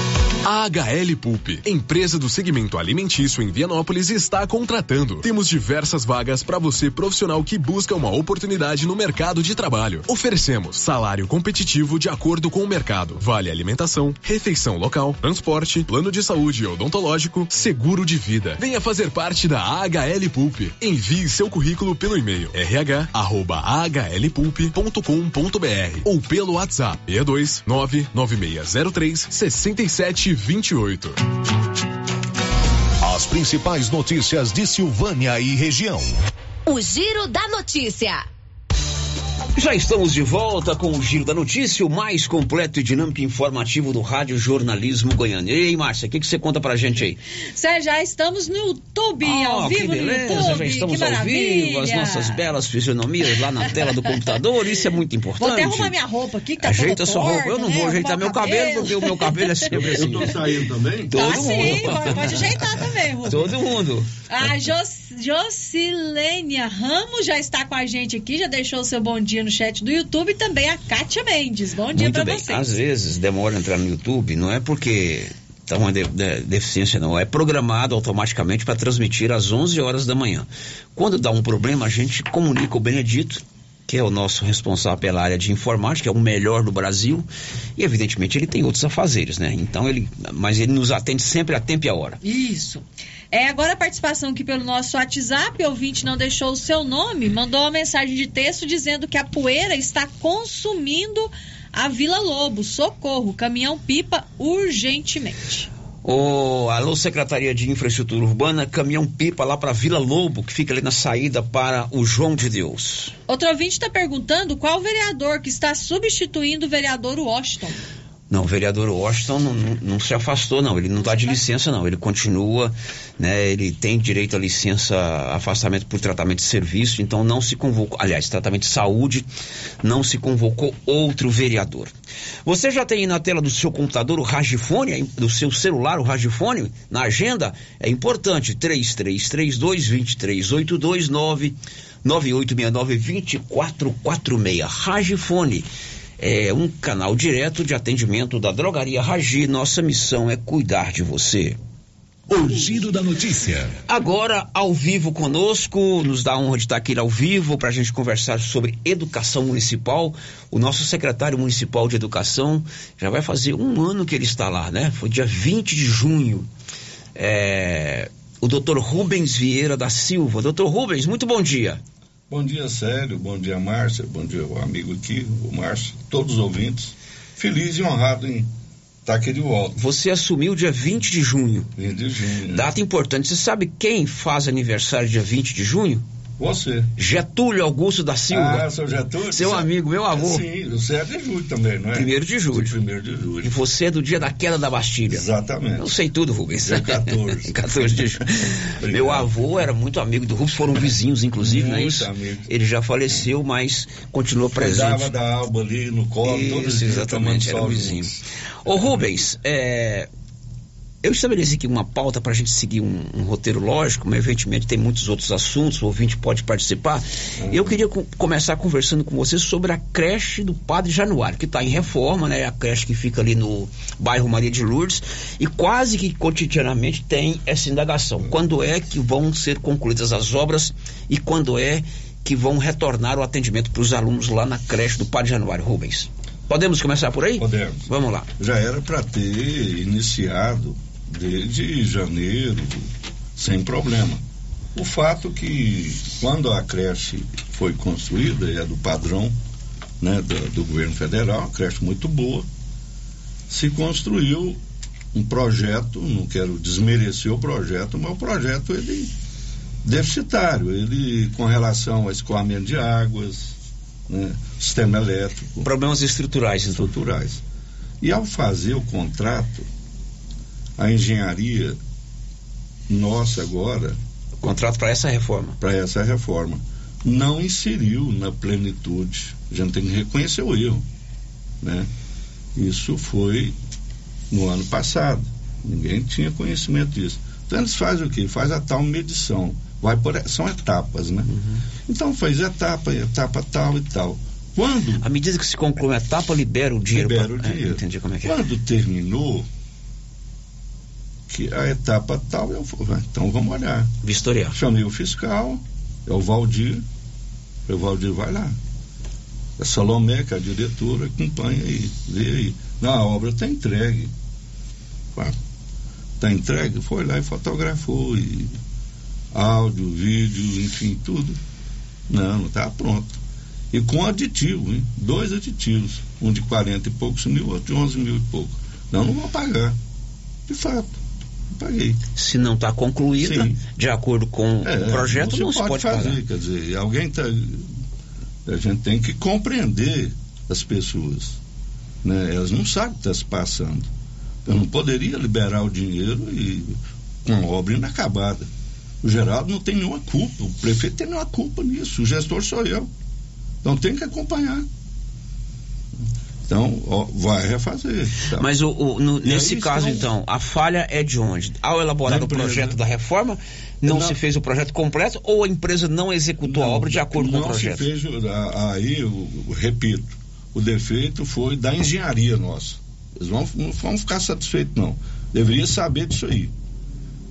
A HL Pulp, empresa do segmento alimentício em Vianópolis, está contratando. Temos diversas vagas para você profissional que busca uma oportunidade no mercado de trabalho. Oferecemos salário competitivo de acordo com o mercado, vale alimentação, refeição local, transporte, plano de saúde odontológico, seguro de vida. Venha fazer parte da HL Pulp. Envie seu currículo pelo e-mail rh@hlpulp.com.br ou pelo WhatsApp 62 99603 67 28. As principais notícias de Silvânia e região. O Giro da Notícia. Já estamos de volta com o Giro da Notícia, o mais completo e dinâmico e informativo do Rádio Jornalismo Goiano. E aí, Márcia, o que, que você conta pra gente aí? Sérgio, já estamos no YouTube, Ah, ao que vivo beleza, no YouTube. já estamos que ao maravilha. vivo, as nossas belas fisionomias lá na tela do computador, isso é muito importante. Vou até arrumar minha roupa aqui, que tá Ajeita sua roupa, eu não né? vou ajeitar meu cabelo, porque o meu cabelo é sempre assim. Eu tô saindo também? Tá Todo sim, mundo. pode, pode ajeitar também, Rubens. Todo mundo. A Jos, Jocilênia Ramos já está com a gente aqui, já deixou o seu bom dia no chat do YouTube e também a Kátia Mendes. Bom dia bem. vocês. Às vezes demora entrar no YouTube, não é porque tá uma de- de- deficiência, não. É programado automaticamente para transmitir às 11 horas da manhã. Quando dá um problema, a gente comunica o Benedito, que é o nosso responsável pela área de informática, é o melhor do Brasil, e evidentemente ele tem outros afazeres, né? Então ele, mas ele nos atende sempre a tempo e a hora. Isso. É, agora a participação aqui pelo nosso WhatsApp, o ouvinte não deixou o seu nome, mandou uma mensagem de texto dizendo que a poeira está consumindo a Vila Lobo. Socorro, caminhão-pipa urgentemente. Ô, alô, Secretaria de Infraestrutura Urbana, caminhão-pipa lá para Vila Lobo, que fica ali na saída para o João de Deus. Outro ouvinte está perguntando qual vereador que está substituindo o vereador Washington. Não, o vereador Washington não, não- não se afastou, não. Ele não está de licença, não. Ele continua, né? Ele tem direito à licença, afastamento por tratamento de serviço, então não se convocou. Aliás, tratamento de saúde, não se convocou outro vereador. Você já tem aí na tela do seu computador o ragifone, aí, do seu celular o ragifone, na agenda? É importante, 3332-2382-9 9869-2446. Ragifone é um canal direto de atendimento da Drogaria Ragi. Nossa missão é cuidar de você. O Giro da Notícia. Agora, ao vivo conosco, nos dá a honra de estar aqui ao vivo para a gente conversar sobre educação municipal. O nosso secretário municipal de educação já vai fazer um ano que ele está lá, né? Foi dia 20 de junho. É, o doutor Rubens Vieira da Silva. Doutor Rubens, muito bom dia. Bom dia, Célio. Bom dia, Márcia. Bom dia, o amigo aqui, o Márcio, todos os ouvintes. Feliz e honrado em estar aqui de volta. Você assumiu dia 20 de junho. 20 de junho. né? Data importante. Você sabe quem faz aniversário dia 20 de junho? Você. Getúlio Augusto da Silva. Ah, seu Getúlio. Seu amigo, meu avô. Sim, você é de julho também, não é? Primeiro de julho. Primeiro de julho. E você é do dia da queda da Bastilha. Exatamente. Eu sei tudo, Rubens. Dia 14. 14 de julho. Meu avô era muito amigo do Rubens, foram vizinhos, inclusive, não é Muito isso? amigo. Ele já faleceu, mas continua Cuidava presente. da alba ali no colo, todo Isso, dia exatamente, era vizinho. juntos. Ô Rubens, é, eu estabeleci aqui uma pauta para a gente seguir um, um roteiro lógico, mas evidentemente tem muitos outros assuntos, o ouvinte pode participar. Eu queria co- começar conversando com você sobre a creche do Padre Januário, que está em reforma, né? A creche que fica ali no bairro Maria de Lourdes, e quase que cotidianamente tem essa indagação. Quando é que vão ser concluídas as obras e quando é que vão retornar o atendimento para os alunos lá na creche do Padre Januário, Rubens? Podemos começar por aí? Podemos. Vamos lá. Já era para ter iniciado desde janeiro, sem problema. O fato que quando a creche foi construída, é do padrão né, do, do governo federal, uma creche muito boa, se construiu um projeto, não quero desmerecer o projeto, mas o projeto ele deficitário, ele com relação ao escoamento de águas, né, sistema elétrico. Problemas estruturais, então. Estruturais. E ao fazer o contrato, a engenharia nossa agora. Contrato para essa reforma. Para essa reforma. Não inseriu na plenitude. A gente tem que reconhecer o erro. Né? Isso foi no ano passado. Ninguém tinha conhecimento disso. Então eles fazem o quê? Faz a tal medição. Vai por, são etapas, né? Então faz etapa, etapa tal e tal. Quando. À medida que se conclui a etapa, libera o dinheiro. Libera o pra- é, dinheiro. entendi como é que é. Quando terminou, que a etapa tal, eu "Ah, então vamos olhar. Vistoriar. Chamei o fiscal, é o Valdir. O Valdir vai lá. A Salomé, que é a diretora, acompanha aí, vê aí. Não, a obra está entregue. Está entregue? Foi lá e fotografou. E áudio, vídeo, enfim, tudo. Não, não está pronto. E com aditivo, hein? Dois aditivos. Um de 40 e poucos mil, outro de 11 mil e pouco. Não, não vou pagar. De fato, paguei. Se não está concluída, Sim. de acordo com É, o projeto, não, se pode fazer, pagar. quer dizer, alguém tá. A gente tem que compreender as pessoas. Né? Elas não sabem o que está se passando. Eu não poderia liberar o dinheiro e com a obra inacabada. O Geraldo não tem nenhuma culpa, o prefeito tem nenhuma culpa nisso, o gestor sou eu. Então tem que acompanhar. Então, vai refazer. tá? Mas o, o- no- nesse aí caso, estão- então, a falha é de onde? Ao elaborar Da o empresa. projeto da reforma, não, Não. se fez o projeto completo ou a empresa não executou a obra de acordo com o não projeto? se fez, aí, eu, eu repito, o defeito foi da engenharia nossa. Eles vão, não vão ficar satisfeitos, não. Deveria saber disso aí.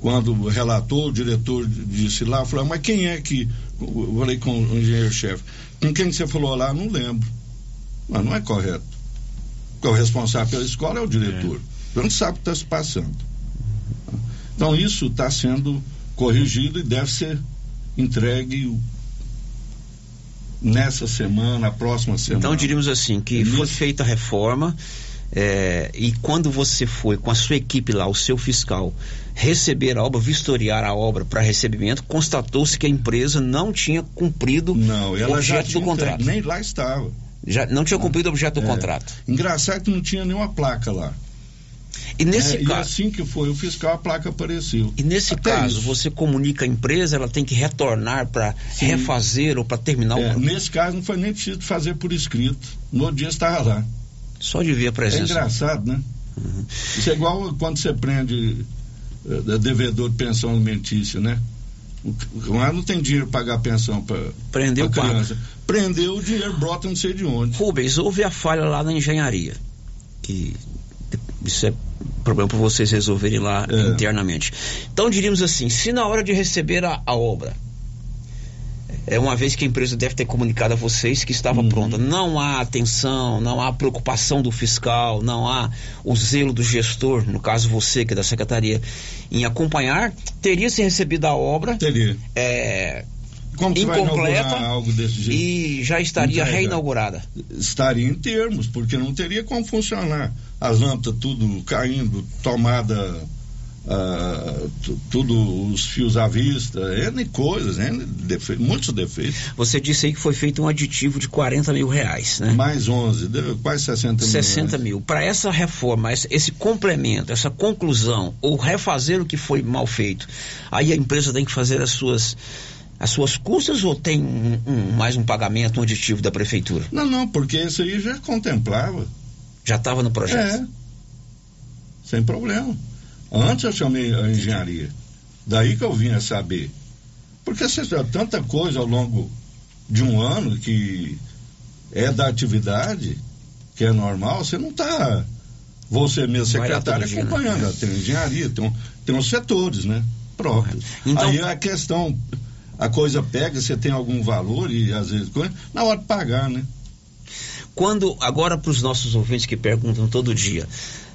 Quando o relator, o diretor disse lá, falou, mas quem é que. Eu falei com o engenheiro-chefe, com quem você falou lá? Não lembro. Mas não é correto. Porque o responsável pela escola é o diretor. Ele não sabe o que está se passando. Então isso está sendo corrigido e deve ser entregue nessa semana, próxima semana. Então diríamos assim, que foi feita a reforma é, e quando você foi com a sua equipe lá, o seu fiscal, receber a obra, vistoriar a obra para recebimento, constatou-se que a empresa não tinha cumprido Não, o objeto do contrato. nem lá estava. Já não tinha cumprido o objeto do É. contrato. Engraçado que não tinha nenhuma placa lá. E nesse É, E caso, assim que foi o fiscal, a placa apareceu. e nesse Até caso, isso. você comunica a empresa, ela tem que retornar para refazer ou para terminar É, o nesse caso não foi nem preciso fazer por escrito. No outro dia estava lá. Só de ver a É presença. engraçado, né? Isso é igual quando você prende eh, devedor de pensão alimentícia, né? O c- Lá não tem dinheiro para pagar pensão para Prendeu o criança. Prendeu o dinheiro, brota não sei de onde. Rubens, houve a falha lá na engenharia. Que isso é problema para vocês resolverem lá É. internamente. Então diríamos assim, se na hora de receber a, a obra, é uma vez que a empresa deve ter comunicado a vocês que Uhum. estava pronta, não há atenção, não há preocupação do fiscal, não há o zelo do gestor, no caso você que é da secretaria, em acompanhar, teria se recebido a obra Teria. é, Como incompleta algo desse jeito? e já estaria Entrega. reinaugurada. Estaria em termos, porque não teria como funcionar. As lâmpadas tudo caindo, tomada tu- tudo, os fios à vista, N coisas, N defe- muitos defeitos. Você disse aí que foi feito um aditivo de 40 mil reais, né? Mais 11, deu quase 60 mil. 60 reais. mil. Para essa reforma, esse complemento, essa conclusão, ou refazer o que foi mal feito, aí a empresa tem que fazer as suas, as suas custas ou tem um- um- mais um pagamento, um aditivo da prefeitura? Não, não, porque isso aí já contemplava. Já estava no projeto? É. Sem problema. Antes eu chamei a engenharia. Daí que eu vinha saber. Porque você tanta coisa ao longo de um ano que é da atividade, que é normal, você não está, você mesmo, secretário, né? acompanhando. É. Tem engenharia, tem, tem os setores, né? Próprios. Então- Aí a questão, a coisa pega, você tem algum valor e às vezes coisa, na hora de pagar, né? Quando, agora para os nossos ouvintes que perguntam todo dia,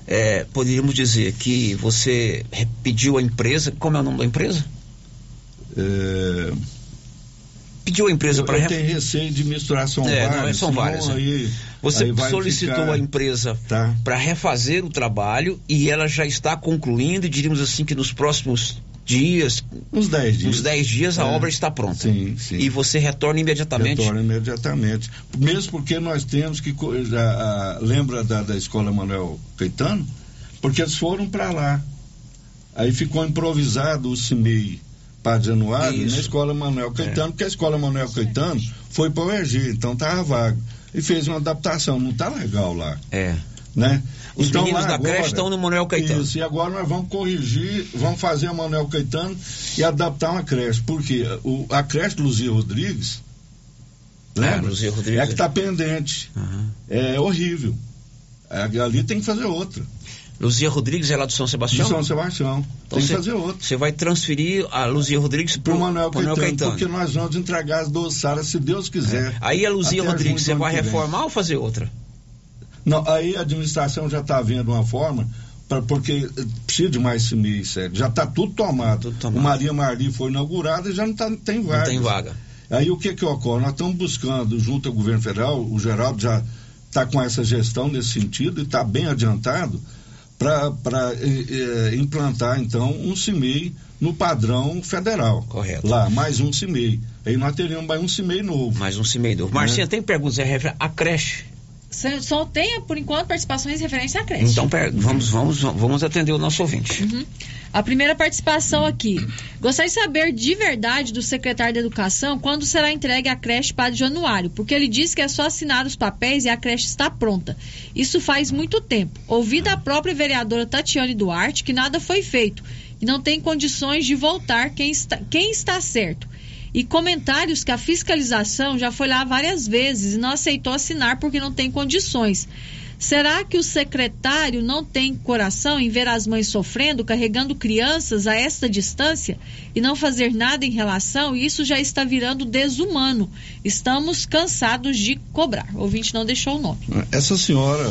é, poderíamos dizer que você pediu à empresa, como é o nome da empresa? É, Pediu à empresa eu, para eu tenho receio de misturar, são É, não, vários. são senão várias? Aí, Você aí solicitou ficar- a empresa Tá. para refazer o trabalho e ela já está concluindo, e diríamos assim que nos próximos dias, uns 10 dias, uns 10 dias a É. obra está pronta. Sim, sim. E você retorna imediatamente. Retorna imediatamente. Mesmo porque nós temos que. já, a- lembra da, da escola Manuel Caetano? Porque eles foram para lá. Aí ficou improvisado o CIMEI para Januário Isso. na escola Manuel Caetano, porque a escola Manuel Caetano foi para o então estava vago. E fez uma adaptação, não está legal lá. É. Né? Os Então, meninos da agora- creche estão no Manuel Caetano. Isso, e agora nós vamos corrigir, vamos fazer a Manuel Caetano e adaptar uma creche. Porque o, a creche do Luzia Rodrigues, lembra? Luzia Rodrigues, é a que é. está pendente. É horrível. É, Ali tem que fazer outra. Luzia Rodrigues é lá do São Sebastião? De São Sebastião. Então tem que fazer outra. Você vai transferir a Luzia Rodrigues para o Manuel, Caetano, porque nós vamos entregar as duas salas, se Deus quiser. É. Aí a Luzia Rodrigues, você vai reformar ou fazer outra? Não, aí a administração já está vendo uma forma, pra, porque eh, precisa de mais CIMI, sério. Já está tudo tomado. O Maria Marli foi inaugurada e já não tá, tem vaga. Não tem vaga. Aí o que que ocorre? Nós estamos buscando, junto ao governo federal, o Geraldo já está com essa gestão nesse sentido e está bem adiantado para implantar, então, um CIMEI no padrão federal. Correto. Lá, mais um CIMEI. Aí nós teríamos mais um CIMEI novo. Mais um CIMEI novo. Marcinha, tem perguntas à creche? Só- tem, por enquanto, participações referentes à creche. Então, vamos, vamos, vamos atender o nosso ouvinte. Uhum. A primeira participação aqui. Gostaria de saber de verdade do secretário da Educação quando será entregue a creche Padre Januário, porque ele disse que é só assinar os papéis e a creche está pronta. Isso faz muito tempo. Ouvi da própria vereadora Tatiane Duarte que nada foi feito e não tem condições de voltar quem está, quem está certo. E comentários que a fiscalização já foi lá várias vezes e não aceitou assinar porque não tem condições. Será que o secretário não tem coração em ver as mães sofrendo, carregando crianças a esta distância e não fazer nada em relação? Isso já está virando desumano. Estamos cansados de cobrar. O ouvinte não deixou o nome. Essa senhora,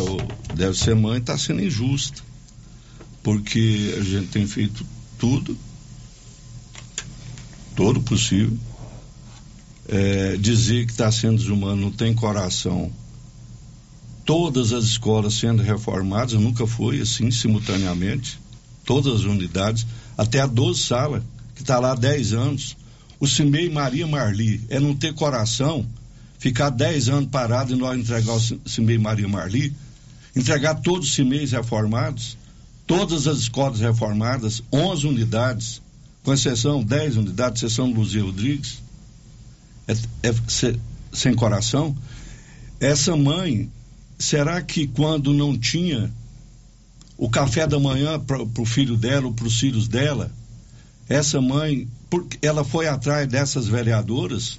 deve ser mãe, está sendo injusta. Porque a gente tem feito tudo, todo possível. É, dizer que está sendo desumano não tem coração. Todas as escolas sendo reformadas, nunca foi assim, simultaneamente. Todas as unidades, até a 12 sala, que está lá há 10 anos. O CIMEI Maria Marli é não ter coração, ficar 10 anos parado e nós entregar o CIMEI Maria Marli, entregar todos os CIMEIs reformados, todas as escolas reformadas, 11 unidades, com exceção 10 unidades, exceção do Luzia Rodrigues, é, é se- sem coração. Essa mãe, será que quando não tinha o café da manhã para o filho dela ou para os filhos dela, essa mãe, ela foi atrás dessas vereadoras,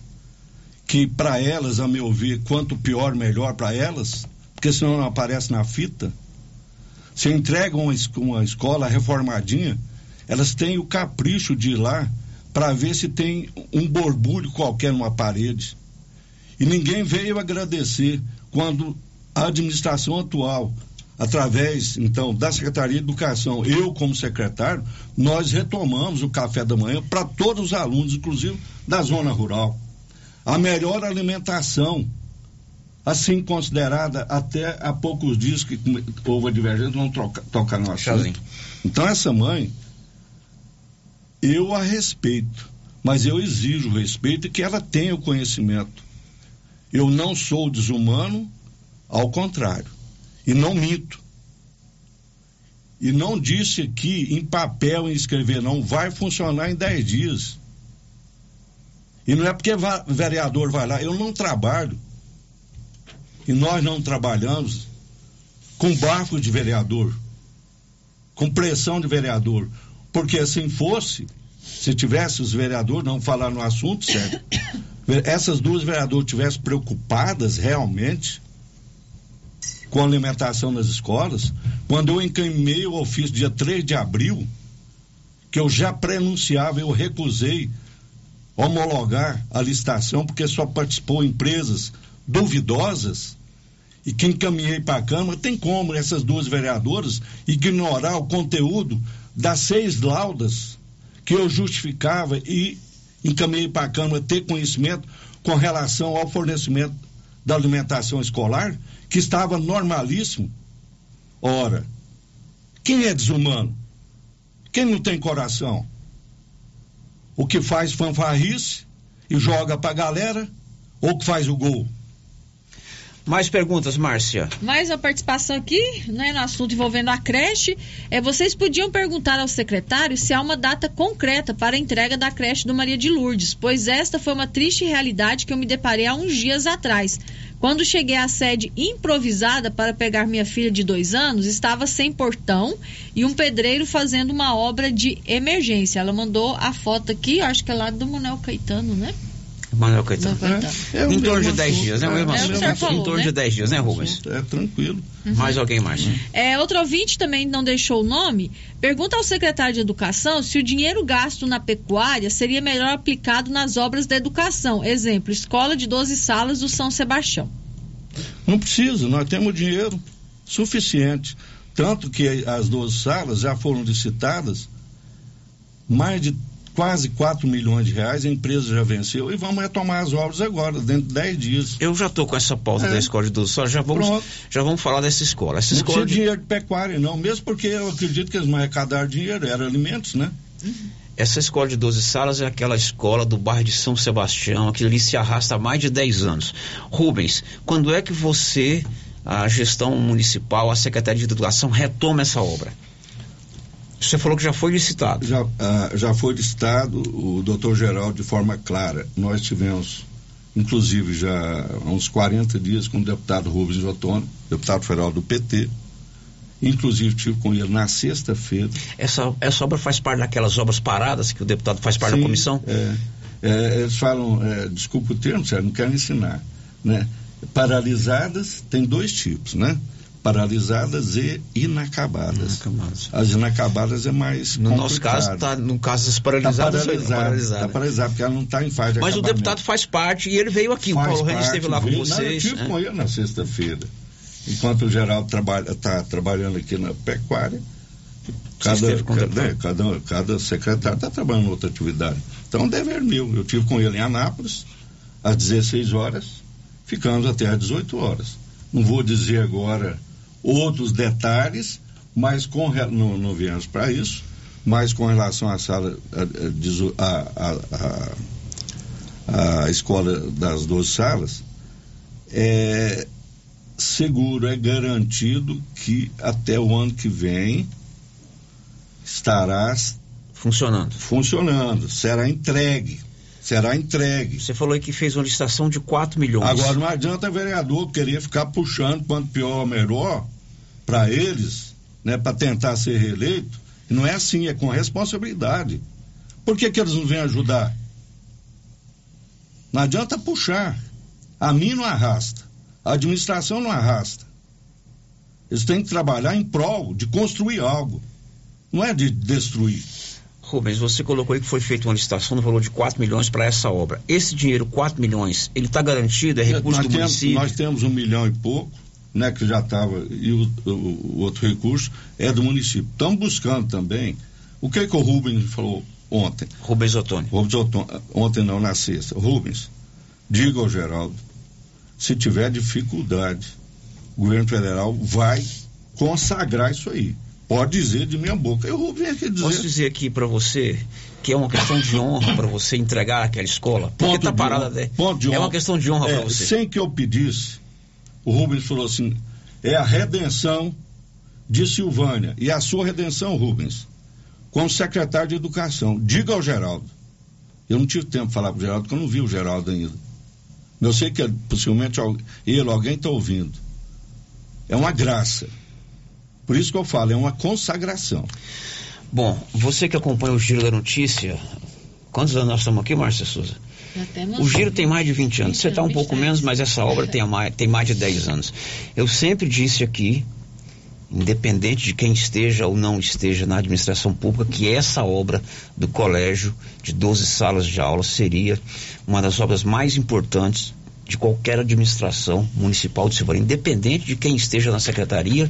que para elas, a meu ver, quanto pior, melhor para elas, porque senão não aparece na fita. Se entregam uma escola reformadinha, elas têm o capricho de ir lá para ver se tem um borbulho qualquer numa parede. E ninguém veio agradecer quando a administração atual, através então da Secretaria de Educação, eu como secretário, nós retomamos o café da manhã para todos os alunos, inclusive da zona rural. A melhor alimentação, assim considerada até há poucos dias que houve a divergência, vamos troca- tocar no assunto. Então essa mãe, Eu a respeito, mas eu exijo respeito e que ela tenha o conhecimento. Eu não sou desumano, ao contrário. E não minto. E não disse aqui em papel, em escrever, não vai funcionar em 10 dias. E não é porque vereador vai lá, eu não trabalho. E nós não trabalhamos com barco de vereador, com pressão de vereador. Porque assim fosse, se tivesse os vereadores não falar no assunto, sério, essas duas vereadoras tivessem preocupadas realmente com a alimentação nas escolas, quando eu encaminhei o ofício dia 3 de abril, que eu já prenunciava, eu recusei homologar a licitação, porque só participou empresas duvidosas, e que encaminhei para a Câmara, tem como essas duas vereadoras ignorar o conteúdo das seis laudas que eu justificava e encaminhei para a Câmara ter conhecimento com relação ao fornecimento da alimentação escolar, que estava normalíssimo. Ora, quem é desumano? Quem não tem coração? O que faz fanfarrice e joga para a galera, ou que faz o gol? Mais perguntas, Márcia? Mais uma participação aqui, né, no assunto envolvendo a creche. É, vocês podiam perguntar ao secretário se há uma data concreta para a entrega da creche do Maria de Lourdes, pois esta foi uma triste realidade que eu me deparei há uns dias atrás. Quando cheguei à sede improvisada para pegar minha filha de dois anos, estava sem portão e um pedreiro fazendo uma obra de emergência. Ela mandou a foto aqui, acho que é lá do Manuel Caetano, né? Manuel Caetano. Caetano. É o em torno de mesmo 10 assunto, dias, né? O é, mesmo é o senhor falou, em torno né? de 10 dias, né, Rubens? É tranquilo. Mais alguém, Márcia? É, outro ouvinte também não deixou o nome. Pergunta ao secretário de Educação se o dinheiro gasto na pecuária seria melhor aplicado nas obras da educação. Exemplo, escola de 12 salas do São Sebastião. Não precisa, nós temos dinheiro suficiente. Tanto que as duas salas já foram licitadas, mais de quase 4 milhões de reais, a empresa já venceu e vamos retomar as obras agora, dentro de 10 dias. Eu já estou com essa pauta É. da escola de 12 só já vamos, Pronto. já vamos falar dessa escola. Essa não escola precisa de- dinheiro de pecuária, não, mesmo porque eu acredito que eles não arrecadaram dinheiro, era alimentos, né? Essa escola de 12 salas é aquela escola do bairro de São Sebastião, que ali se arrasta há mais de 10 anos. Rubens, quando é que você, a gestão municipal, a Secretaria de Educação, retoma essa obra? Você falou que já foi licitado. Já, ah, já foi listado o doutor Geraldo de forma clara. Nós tivemos, inclusive, já há uns 40 dias com o deputado Rubens Ottoni, deputado federal do PT. Inclusive, tive com ele na sexta-feira. Essa, essa obra faz parte daquelas obras paradas que o deputado faz parte Sim, da comissão? É, É, eles falam, é, desculpa o termo, sério, não quero ensinar. Né? Paralisadas tem dois tipos, né? Paralisadas e inacabadas. As inacabadas é mais No nosso complicado. caso, tá, no caso das paralisadas, Tá foi paralisado, paralisada. tá paralisado, porque ela não está em fase de Mas o acabamento. deputado faz parte e ele veio aqui. o Faz Paulo Reis parte, esteve lá com veio- Não, eu vocês. tive né? com ele na sexta-feira. Enquanto o Geraldo trabalha, está trabalhando aqui na pecuária, cada, o cada, deputado? é, cada, cada secretário está trabalhando em outra atividade. Então, é dever meu. Eu tive com ele em Anápolis, às 16 horas, ficamos até às 18 horas. Não vou dizer agora outros detalhes, mas com não, não viemos para isso, mas com relação à sala, a escola das 12 salas, é seguro, é garantido que até o ano que vem estará funcionando. Funcionando, será entregue. Será entregue. Você falou aí que fez uma licitação de 4 milhões. Agora não adianta vereador querer ficar puxando quanto pior melhor para eles, né, para tentar ser reeleito. Não é assim, é com responsabilidade. Por que, que eles não vêm ajudar? Não adianta puxar. A mim não arrasta. A administração não arrasta. Eles têm que trabalhar em prol de construir algo. Não é de destruir. Rubens, você colocou aí que foi feita uma licitação no valor de 4 milhões para essa obra. Esse dinheiro, 4 milhões, ele está garantido? É recurso nós do temos, município? Nós temos um milhão e pouco, né, que já estava, e o, o- o outro recurso é do município. Estamos buscando também. O que, que o Rubens falou ontem? Rubens Ottoni. Rubens Ottoni, ontem não, na sexta. Rubens, diga ao Geraldo, se tiver dificuldade, o governo federal vai consagrar isso aí. Pode dizer de minha boca. Eu vir aqui dizer. Posso dizer aqui para você que é uma questão de honra para você entregar aquela escola? Porque Ponto tá de parada. honra. Ponto de é uma honra. questão de honra É, para você. Sem que eu pedisse, o Rubens falou assim: é a redenção de Silvânia. E a sua redenção, Rubens, como secretário de Educação. Diga ao Geraldo. Eu não tive tempo de falar para o Geraldo, porque eu não vi o Geraldo ainda. Eu sei que possivelmente ele, alguém está ouvindo. É uma graça. Por isso que eu falo, é uma consagração. Bom, você que acompanha o Giro da Notícia, quantos anos nós estamos aqui, Márcia Souza? O Giro tem mais de 20 anos. 20 Você está um pouco 23. menos, mas essa obra tem, mais, tem mais de 10 anos. Eu sempre disse aqui, independente de quem esteja ou não esteja na administração pública, que essa obra do colégio de 12 salas de aula seria uma das obras mais importantes de qualquer administração municipal de Silvânia, independente de quem esteja na secretaria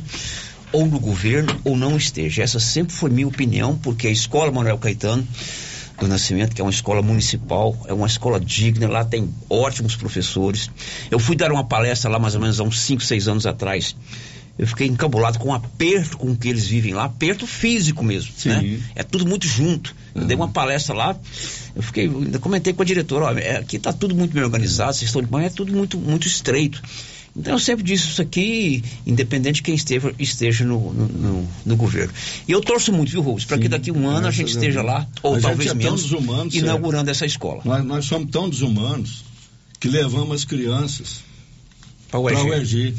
ou no governo ou não esteja. Essa sempre foi minha opinião, porque a escola Manuel Caetano do Nascimento, que é uma escola municipal, é uma escola digna, lá tem ótimos professores. Eu fui dar uma palestra lá mais ou menos há uns 5, 6 anos atrás. Eu fiquei encabulado com o aperto com que eles vivem lá, aperto físico mesmo, né? É tudo muito junto. Eu dei uma palestra lá, eu fiquei, ainda comentei com a diretora, ó, é, aqui está tudo muito bem organizado, vocês estão de manhã, é tudo muito, muito estreito. Então eu sempre disse isso aqui, independente de quem esteja, esteja no, no, no- no governo. E eu torço muito, viu, Rubens, para que daqui a um ano a gente esteja lá, ou gente talvez é menos, desumano, Sérgio. inaugurando essa escola. Nós, nós somos tão desumanos que levamos as crianças Para o para o EG. EG.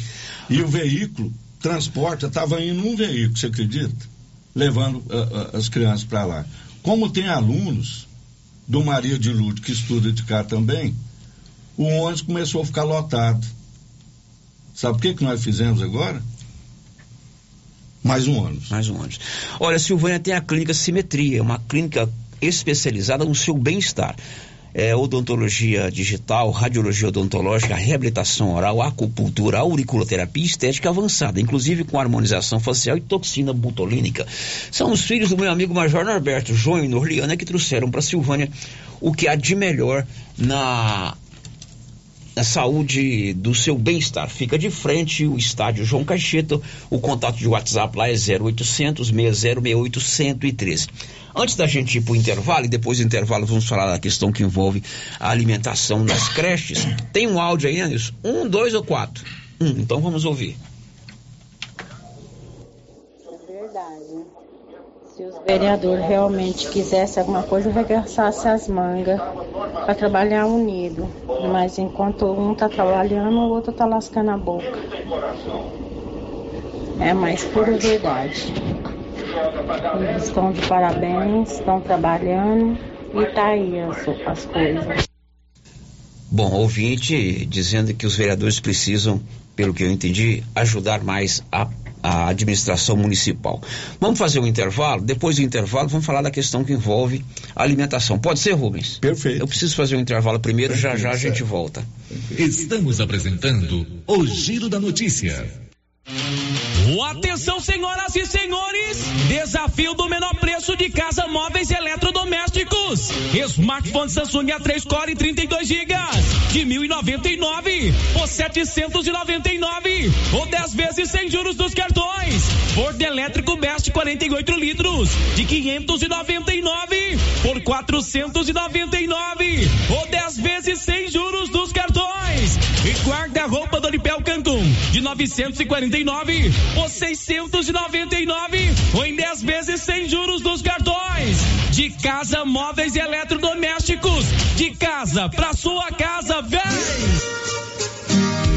E o veículo transporta, estava indo um veículo, você acredita? Levando ah, ah, as crianças para lá. Como tem alunos do Maria de Lourdes que estuda de cá também, o ônibus começou a ficar lotado. Sabe o que, que nós fizemos agora? Mais um ônibus. Mais um ônibus. Olha, Silvânia tem a clínica Simetria, uma clínica especializada no seu bem-estar. É, odontologia digital, radiologia odontológica, reabilitação oral, acupuntura, auriculoterapia estética avançada, inclusive com harmonização facial e toxina butolínica. São os filhos do meu amigo Major Norberto, João e Norliana, que trouxeram para Silvânia o que há de melhor na na saúde do seu bem-estar. Fica de frente o estádio João Caixeta. O contato de WhatsApp lá é 0800 6068 113. Antes da gente ir para o intervalo, e depois do intervalo vamos falar da questão que envolve a alimentação nas creches. Tem um áudio aí, Anderson? Um, dois ou quatro? Um, então vamos ouvir. Verdade. Se os vereadores realmente quisessem alguma coisa, regaçasse as mangas para trabalhar unido. Mas enquanto um está trabalhando, o outro está lascando a boca. É mais pura verdade. Eles estão de parabéns, estão trabalhando e tá aí as, as coisas. Bom, ouvinte dizendo que os vereadores precisam, pelo que eu entendi, ajudar mais a, a administração municipal. Vamos fazer um intervalo? Depois do intervalo, vamos falar da questão que envolve a alimentação. Pode ser, Rubens? Perfeito. Eu preciso fazer um intervalo primeiro, já já a gente volta. Estamos apresentando o Giro da Notícia. Atenção, senhoras e senhores! Desafio do menor preço de casa móveis eletrodomésticos. Smartphone Samsung A3 Core 32 GB de 1.099 por 799 ou 10 vezes sem juros dos cartões. Forno elétrico Best 48 litros de 599 por 499 ou 10 vezes sem juros dos cartões. E guarda-roupa Doripel Cancún de 949 por 699 ou em 10 vezes sem juros dos cartões. De casa, móveis e eletrodomésticos. De casa pra sua casa, vem!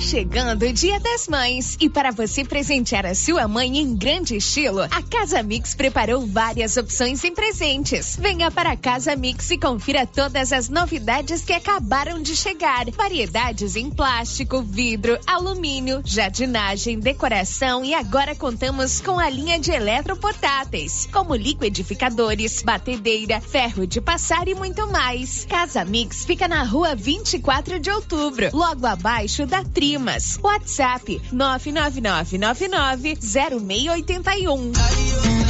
Chegando o Dia das Mães e para você presentear a sua mãe em grande estilo, a Casa Mix preparou várias opções em presentes. Venha para a Casa Mix e confira todas as novidades que acabaram de chegar. Variedades em plástico, vidro, alumínio, jardinagem, decoração e agora contamos com a linha de eletroportáteis, como liquidificadores, batedeira, ferro de passar e muito mais. Casa Mix fica na rua 24 de outubro, logo abaixo da Trimas. WhatsApp 999990681.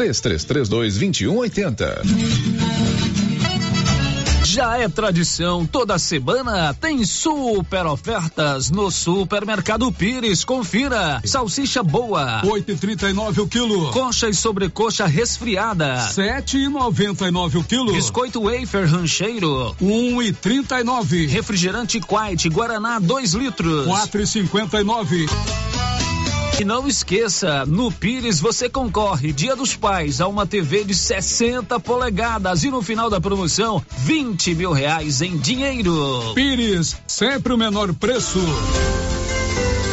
3332 2180. Já é tradição, toda semana tem super ofertas no Supermercado Pires. Confira. Salsicha boa, 8,39 o quilo. Coxa e sobrecoxa resfriada, 7,99 o quilo. Biscoito wafer rancheiro, 1,39. Refrigerante Quite Guaraná 2 litros, 4,59. E não esqueça, no Pires você concorre Dia dos Pais a uma TV de 60 polegadas e no final da promoção 20 mil reais em dinheiro. Pires, sempre o menor preço.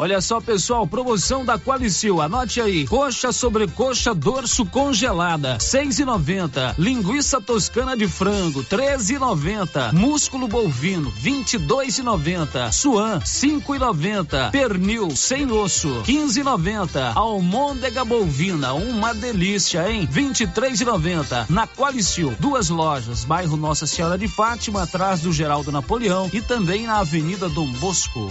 Olha só, pessoal, promoção da Qualicil. Anote aí. Coxa sobre coxa dorso congelada, seis e noventa. Linguiça toscana de frango, treze e noventa. Músculo bovino, vinte e dois e noventa. Suan, cinco e noventa. Pernil, sem osso, quinze e noventa. Almôndega bovina, uma delícia, hein? Vinte e três e noventa. Na Qualicil, duas lojas, bairro Nossa Senhora de Fátima, atrás do Geraldo Napoleão e também na Avenida Dom Bosco.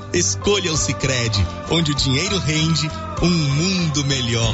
Escolha o Sicredi, onde o dinheiro rende um mundo melhor.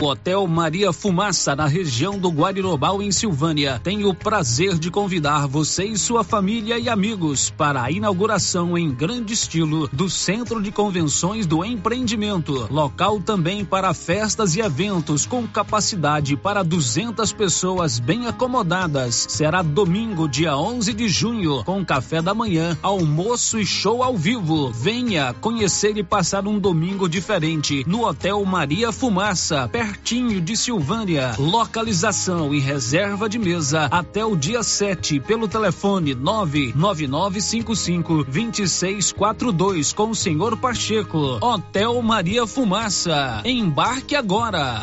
O Hotel Maria Fumaça, na região do Guarirobal, em Silvânia, tem o prazer de convidar você e sua família e amigos para a inauguração em grande estilo do Centro de Convenções do Empreendimento. Local também para festas e eventos com capacidade para 200 pessoas bem acomodadas. Será domingo, dia 11 de junho, com café da manhã, almoço e show ao vivo. Venha conhecer e passar um domingo diferente no Hotel Maria Fumaça, perto pertinho de Silvânia. Localização e reserva de mesa até o dia 7 pelo telefone 99955 2642 com o senhor Pacheco. Hotel Maria Fumaça. Embarque agora.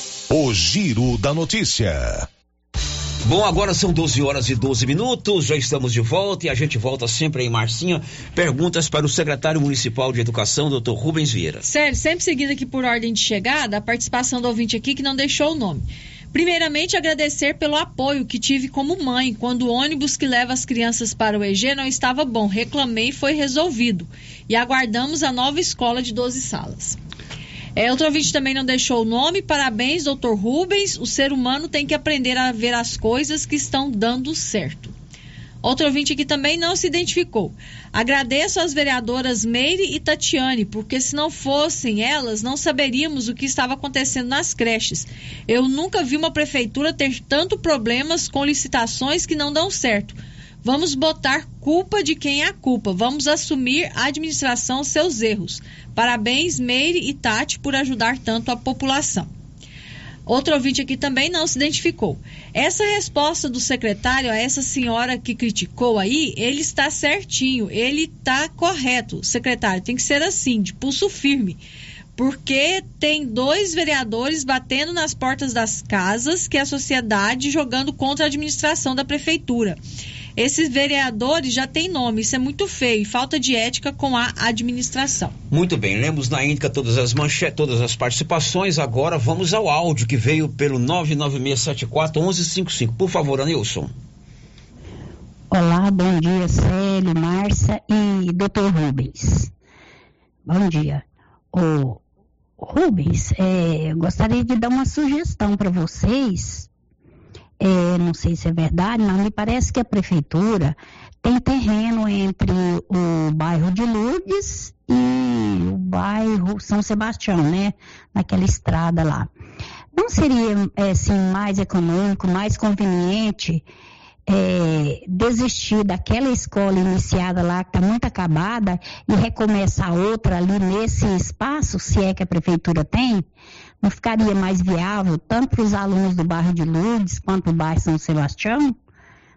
O Giro da Notícia. Bom, agora são 12 horas e 12 minutos, já estamos de volta e a gente volta sempre aí, Marcinha. Perguntas para o secretário municipal de educação, doutor Rubens Vieira. Sério, sempre seguindo aqui por ordem de chegada, a participação do ouvinte aqui que não deixou o nome. Primeiramente, agradecer pelo apoio que tive como mãe quando o ônibus que leva as crianças para o EG não estava bom. Reclamei e foi resolvido. E aguardamos a nova escola de 12 salas. É, outro ouvinte também não deixou o nome. Parabéns, doutor Rubens. O ser humano tem que aprender a ver as coisas que estão dando certo. Outro ouvinte aqui também não se identificou. Agradeço às vereadoras Meire e Tatiane, porque se não fossem elas, não saberíamos o que estava acontecendo nas creches. Eu nunca vi uma prefeitura ter tanto problemas com licitações que não dão certo. Vamos botar culpa de quem é a culpa. Vamos assumir a administração seus erros. Parabéns, Meire e Tati, por ajudar tanto a população. Outro ouvinte aqui também não se identificou. Essa resposta do secretário a essa senhora que criticou aí, ele está certinho, ele está correto. Secretário, tem que ser assim, de pulso firme porque tem dois vereadores batendo nas portas das casas que é a sociedade jogando contra a administração da prefeitura. Esses vereadores já têm nome, isso é muito feio, falta de ética com a administração. Muito bem, lemos na índica todas as manchetes, todas as participações. Agora vamos ao áudio que veio pelo 996741155. Por favor, Anilson. Olá, bom dia, Célio, Márcia e Dr. Rubens. Bom dia. O Rubens, é, gostaria de dar uma sugestão para vocês é, não sei se é verdade, mas me parece que a prefeitura tem terreno entre o bairro de Lourdes e o bairro São Sebastião, né? Naquela estrada lá. Não seria, é, assim, mais econômico, mais conveniente é, desistir daquela escola iniciada lá, que está muito acabada, e recomeçar outra ali nesse espaço, se é que a prefeitura tem, não ficaria mais viável, tanto para os alunos do bairro de Lourdes, quanto do bairro São Sebastião?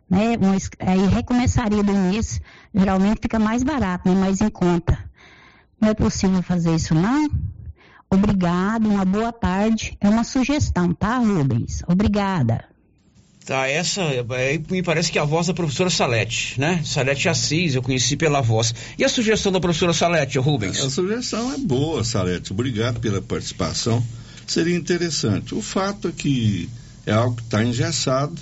Né? Um, aí recomeçaria do início, geralmente fica mais barato, né? mais em conta. Não é possível fazer isso, não? Obrigado, uma boa tarde. É uma sugestão, tá, Rubens? Obrigada. Tá, essa é, me parece que é a voz da professora Salete, né? Salete Assis, eu conheci pela voz. E a sugestão da professora Salete, Rubens? A sugestão é boa, Salete. Obrigado pela participação. Seria interessante. O fato é que é algo que está engessado,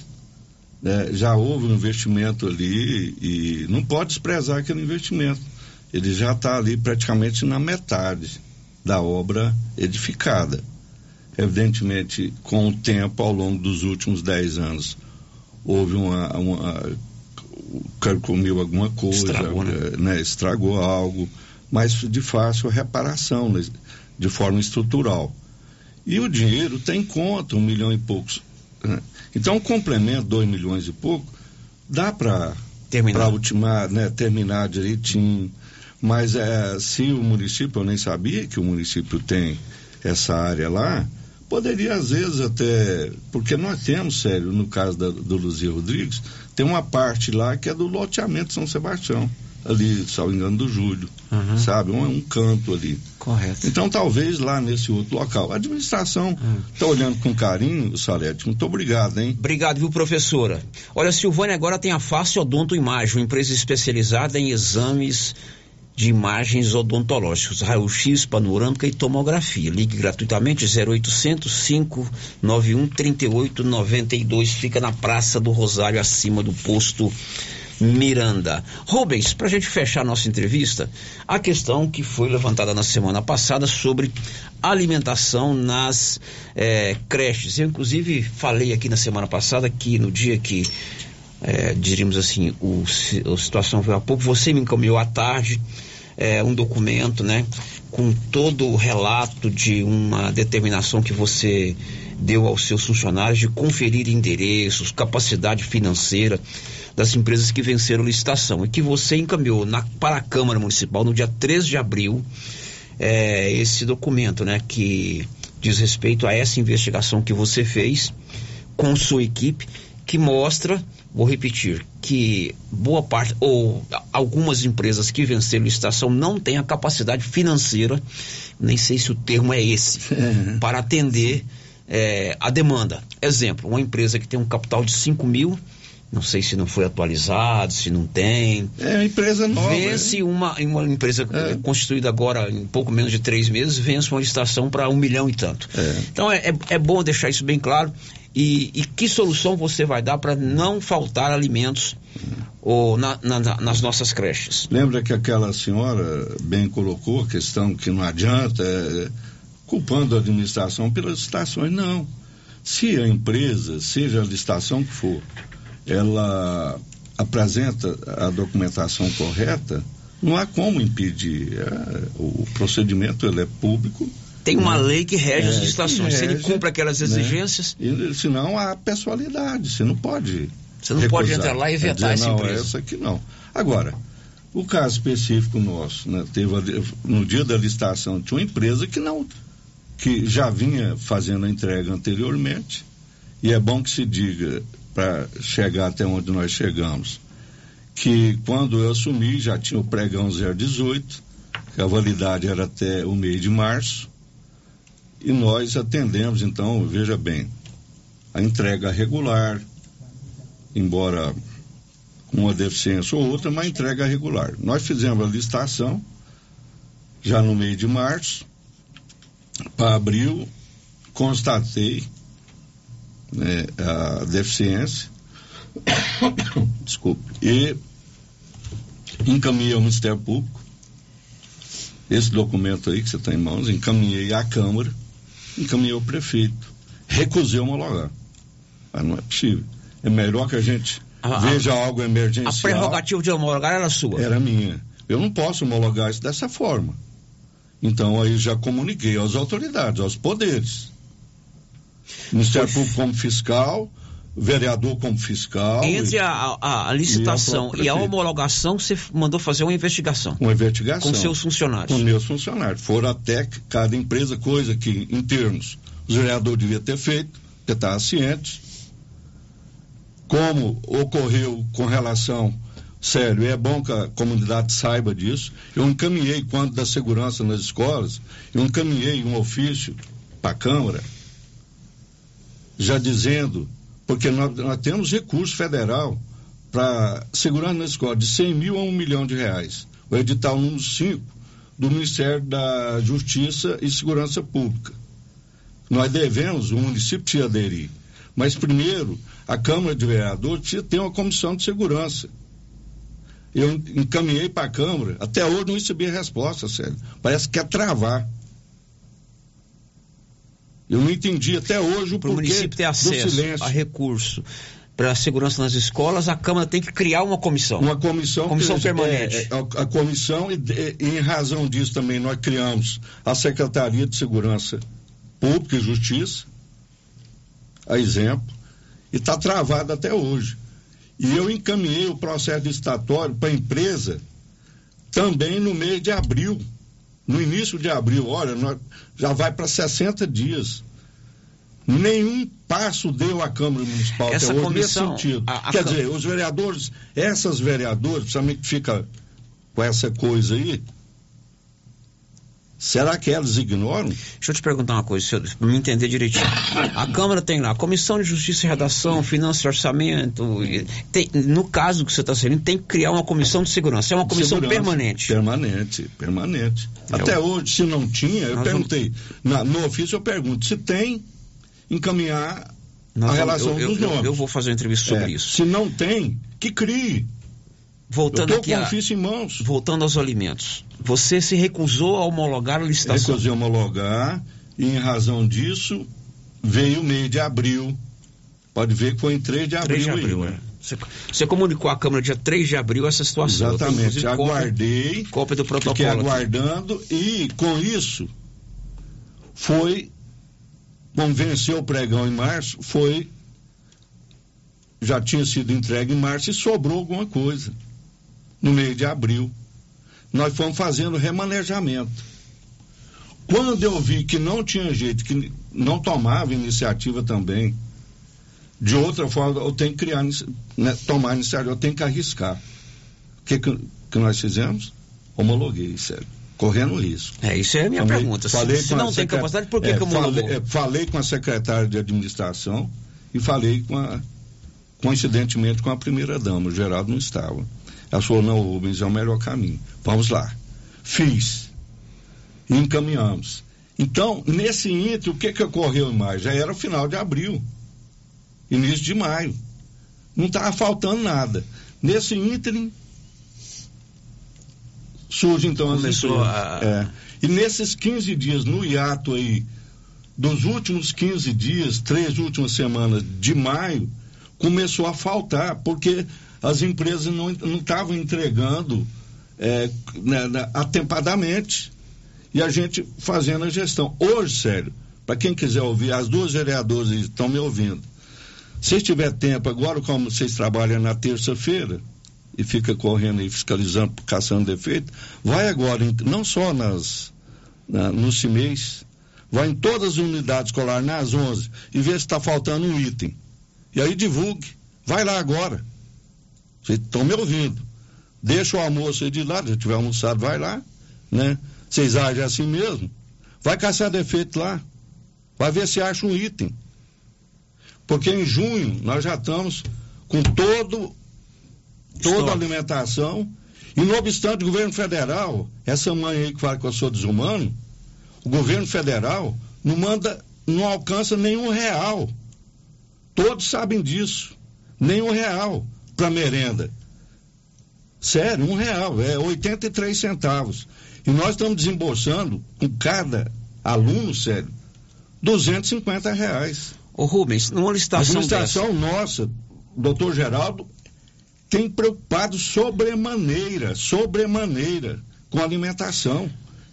né? já houve um investimento ali e não pode desprezar aquele investimento. Ele já está ali praticamente na metade da obra edificada. Evidentemente, com o tempo, ao longo dos últimos dez anos, houve uma. uma comiu alguma coisa, Estragou, né? né? Estragou algo, mas de fácil reparação, né? de forma estrutural. E o dinheiro tem conta, um milhão e poucos. Né? Então, um complemento, dois milhões e pouco, dá para terminar. ultimar, né? terminar direitinho. Mas é, se o município, eu nem sabia que o município tem essa área lá, poderia às vezes até, porque nós temos, sério, no caso da, do Luzia Rodrigues, tem uma parte lá que é do loteamento São Sebastião, ali, salvo engano, do Júlio, Uhum. sabe? Um, um canto ali. Correto. Então, talvez lá nesse outro local. A administração está olhando com carinho, Salete. Muito obrigado, hein? Obrigado, viu, professora? Olha, Silvânia agora tem a Face Odonto Imagem, uma empresa especializada em exames de imagens odontológicas, raio-x, panorâmica e tomografia. Ligue gratuitamente 0800 591 3892. Fica na Praça do Rosário, acima do posto Miranda. Rubens, para a gente fechar nossa entrevista, a questão que foi levantada na semana passada sobre alimentação nas eh, creches. Eu, inclusive, falei aqui na semana passada que no dia que, eh, diríamos assim, o, a situação veio há pouco, você me encaminhou à tarde eh, um documento, né, com todo o relato de uma determinação que você deu aos seus funcionários de conferir endereços, capacidade financeira das empresas que venceram licitação e que você encaminhou na, para a Câmara Municipal no dia 13 de abril é, esse documento, né, que diz respeito a essa investigação que você fez com sua equipe, que mostra, vou repetir, que boa parte ou algumas empresas que venceram licitação não têm a capacidade financeira, nem sei se o termo é esse, para atender é, a demanda. Exemplo, uma empresa que tem um capital de 5 mil, não sei se não foi atualizado, se não tem. É uma empresa nova. Vence uma, uma empresa eh, constituída agora em pouco menos de três meses, vence uma licitação para um milhão e tanto. Então é, é, é bom deixar isso bem claro. E, e que solução você vai dar para não faltar alimentos ou na- na- na- nas nossas creches? Lembra que aquela senhora bem colocou a questão que não adianta, é, culpando a administração pelas licitações. Não. Se a empresa, seja a licitação que for, ela apresenta a documentação correta, não há como impedir. É, o procedimento ele é público. Tem uma né? lei que rege as É, licitações. que Se ele cumpre aquelas né? exigências. E, senão há pessoalidade, você não pode. Você não pode recusar. entrar lá e É vetar dizer, essa não, empresa. Essa aqui não. Agora, o caso específico nosso, né, teve a- no dia da licitação tinha uma empresa que não, que já vinha fazendo a entrega anteriormente, e é bom que se diga, para chegar até onde nós chegamos, que quando eu assumi já tinha o pregão 018, que a validade era até o mês de março, e nós atendemos, então, veja bem, a entrega regular, embora com uma deficiência ou outra, mas entrega regular. Nós fizemos a licitação já no mês de março, para abril, constatei né, a deficiência, desculpe, e encaminhei ao Ministério Público esse documento aí que você está em mãos, encaminhei à Câmara, encaminhei ao prefeito, recusei homologar. Mas não é possível. É melhor que a gente A- a- veja algo A emergencial. prerrogativa de homologar era sua. Era minha. Eu não posso homologar isso dessa forma. Então aí já comuniquei às autoridades, aos poderes. Ministério Público como fiscal, vereador como fiscal. Entre e- a, a- a licitação e, a prefeito. homologação, você mandou fazer uma investigação. Uma investigação. Com seus funcionários. Com meus funcionários. Foram até que cada empresa, coisa que, em termos, os vereadores deviam ter feito, porque estavam cientes. Como ocorreu com relação. Sério, é bom que a comunidade saiba disso. Eu encaminhei, quando da segurança nas escolas, eu encaminhei um ofício para a Câmara, já dizendo, porque nós, nós temos recurso federal para segurança na escola de 100 mil a 1 milhão de reais. O edital número 5 do Ministério da Justiça e Segurança Pública. Nós devemos, o município precisa aderir. Mas primeiro, a Câmara de Vereadores precisa ter uma comissão de segurança. Eu encaminhei para a Câmara, até hoje não recebi resposta, sério. Parece que quer travar. Eu não entendi até hoje o Para o porquê município ter acesso a recurso para a segurança nas escolas, a Câmara tem que criar uma comissão. Uma comissão, Comissão que- permanente. é, é, a, a comissão, e, e em razão disso também nós criamos a Secretaria de Segurança Pública e Justiça, a exemplo, e está travada até hoje. E eu encaminhei o processo licitatório para a empresa também no mês de abril. No início de abril, olha, já vai para 60 dias. Nenhum passo deu a Câmara Municipal Essa até hoje comissão, nesse sentido. a- a Quer Cam- dizer, os vereadores, essas vereadoras, principalmente que fica com essa coisa aí, será que elas ignoram? Deixa eu te perguntar uma coisa, para me entender direitinho. A Câmara tem lá a Comissão de Justiça e Redação, Finanças e Orçamento. tem- no caso que você está sendo, tem que criar uma comissão de segurança. É uma comissão Segurança. permanente. Permanente, permanente. Eu- Até hoje, se não tinha, eu perguntei. Na- no ofício eu pergunto, se tem, encaminhar Nós a vamos- relação eu, dos eu- nomes. eu vou fazer uma entrevista sobre É, isso. Se não tem, que crie. Voltando aqui com a- ofício em mãos. Voltando aos alimentos. Você se recusou a homologar a licitação. Recusei homologar e em razão disso veio o mês de abril. Pode ver que foi em 3 de abril. 3 de aí, abril, né? é. Você, você comunicou à Câmara dia 3 de abril essa situação. Tenho, Exatamente. cópia- Aguardei. Cópia do Fiquei protocolo. aqui. aguardando e com isso foi como venceu o pregão em março, foi já tinha sido entregue em março e sobrou alguma coisa no mês de abril. Nós fomos fazendo remanejamento. Quando eu vi que não tinha jeito, que não tomava iniciativa também, de outra forma, eu tenho que criar, né, tomar iniciativa, eu tenho que arriscar. O que, que, nós fizemos? Homologuei, sério. Correndo risco. É, isso é a minha Falei- pergunta. Se- falei se a não tem capacidade, por que é, que homologou? falei, é, falei com a secretária de administração e falei com a, coincidentemente com a primeira dama, o Geraldo não estava. Ela falou, não, Rubens, é o melhor caminho. Vamos lá. Fiz. E encaminhamos. Então, nesse ínter, o que que ocorreu em maio? Já era final de abril. Início de maio. Não estava faltando nada. Nesse ínterim, surge então as Começou a- É. E nesses 15 dias, no hiato aí, dos últimos 15 dias, três últimas semanas de maio, começou a faltar, porque as empresas não estavam entregando é, né, né, atempadamente. E a gente fazendo a gestão. Hoje, sério, para quem quiser ouvir, as duas vereadoras estão me ouvindo. Se tiver tempo, agora como vocês trabalham na terça-feira e fica correndo e fiscalizando, caçando defeito, vai agora, não só nas, na, nos CIMEIs, vai em todas as unidades escolares, nas 11, e vê se está faltando um item. E aí divulgue. Vai lá agora. Vocês estão me ouvindo. Deixa o almoço aí de lado, se tiver almoçado, vai lá, né? Vocês agem assim mesmo. Vai caçar defeito lá. Vai ver se acha um item. Porque em junho nós já estamos com todo toda a alimentação. E não obstante o governo federal, essa mãe aí que fala que eu sou desumano, o governo federal não manda, não alcança nenhum real. Todos sabem disso. Nenhum real para merenda. Sério, um real, é 83 centavos. E nós estamos desembolsando com cada aluno, sério, 250 reais. Ô Rubens, numa A licitação administração nossa, doutor Geraldo, tem preocupado sobremaneira, sobremaneira com a alimentação.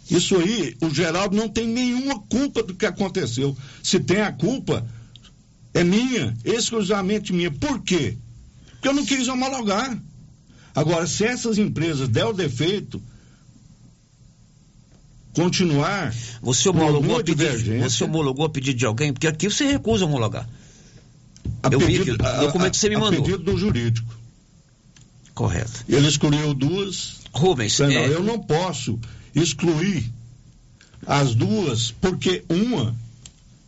Isso aí, o Geraldo não tem nenhuma culpa do que aconteceu. Se tem a culpa, É minha, exclusivamente minha. Por quê? Porque eu não quis homologar. Agora, se essas empresas der o defeito, continuar. Você homologou, a pedido, você homologou a pedido de alguém? Porque aqui você recusa homologar. A eu pedido, vi que o documento a, você me a mandou. pedido do jurídico. Correto. Ele excluiu duas. Rubens, é... eu não posso excluir as duas, porque uma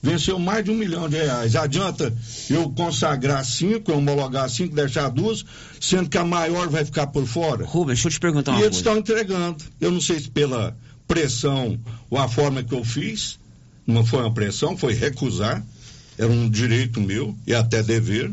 venceu mais de um milhão de reais. Adianta eu consagrar cinco, homologar cinco, deixar duas, sendo que a maior vai ficar por fora? Rubens, deixa eu te perguntar e uma eles coisa. estão entregando. Eu não sei se pela pressão ou a forma que eu fiz, não foi uma pressão, foi recusar. Era um direito meu e até dever.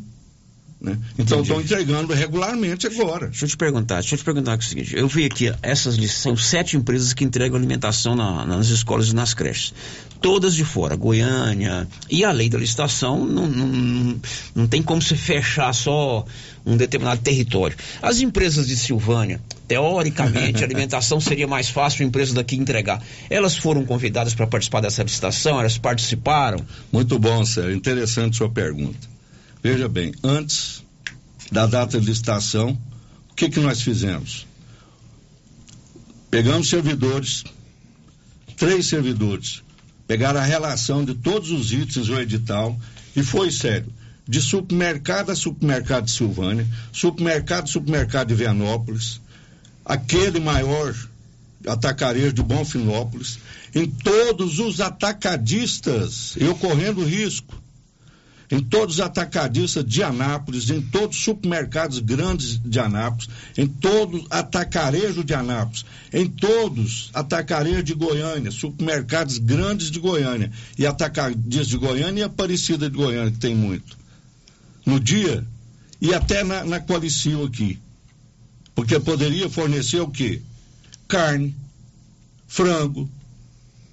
Né? Então estão entregando regularmente agora. Deixa eu te perguntar, deixa eu te perguntar o seguinte, eu vi aqui, essas são sete empresas que entregam alimentação na, nas escolas e nas creches. Todas de fora, Goiânia, e a lei da licitação não, não, não, não tem como se fechar só um determinado território. As empresas de Silvânia, teoricamente, a alimentação seria mais fácil a empresa daqui entregar. Elas foram convidadas para participar dessa licitação, elas participaram? Muito bom, Sérgio. Interessante sua pergunta. Veja bem, antes da data de licitação, o que, que nós fizemos? Pegamos servidores, três servidores, pegaram a relação de todos os itens do edital e foi sério. De supermercado a supermercado de Silvânia, supermercado a supermercado de Vianópolis, aquele maior atacarejo de Bonfinópolis, em todos os atacadistas, eu correndo risco em todos os atacadistas de Anápolis, em todos os supermercados grandes de Anápolis, em todos atacarejo de Anápolis, em todos atacarejo de Goiânia, supermercados grandes de Goiânia e atacadistas de Goiânia e Aparecida de Goiânia, que tem muito. No dia, e até na, na aqui. Porque poderia fornecer o quê? Carne, frango,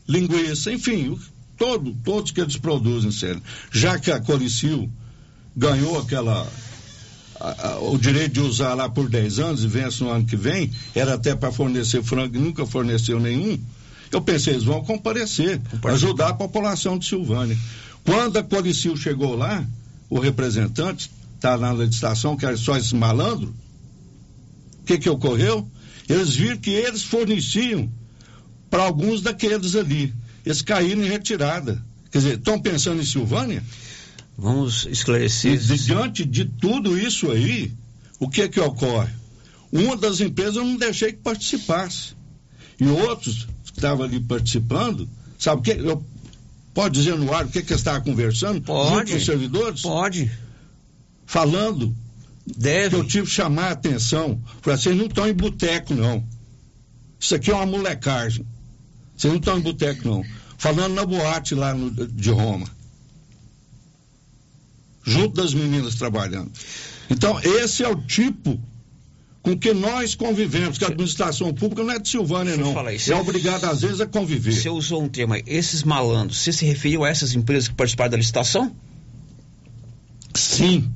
linguiça, enfim, todo, todos que eles produzem, sério. Já que a Coricil ganhou aquela. A, a, o direito de usar lá por 10 anos e vence no ano que vem, era até para fornecer frango e nunca forneceu nenhum. Eu pensei, eles vão comparecer, ajudar a população de Silvânia. Quando a Coricil chegou lá, o representante, está na legislação, que era só esse malandro, o que, que ocorreu? Eles viram que eles forneciam para alguns daqueles ali eles caíram em retirada. Quer dizer, estão pensando em Silvânia? Vamos esclarecer. E, diante de tudo isso aí, o que é que ocorre? Uma das empresas eu não deixei que participasse. E outros que estavam ali participando, sabe o que? Eu, pode dizer no ar o que, que eu estava conversando? Pode. Junto com os servidores? Pode. Falando. Deve. Que eu tive que chamar a atenção. Falei, vocês não estão em boteco, não. Isso aqui é uma molecagem. Vocês não estão em boteco, não. Falando na boate lá no, de Roma. Junto das meninas trabalhando. Então, esse é o tipo com que nós convivemos, que a administração pública não é de Silvânia, não. Isso, é obrigado, às vezes, a conviver. Você usou um termo aí, esses malandros, você se referiu a essas empresas que participaram da licitação? Sim.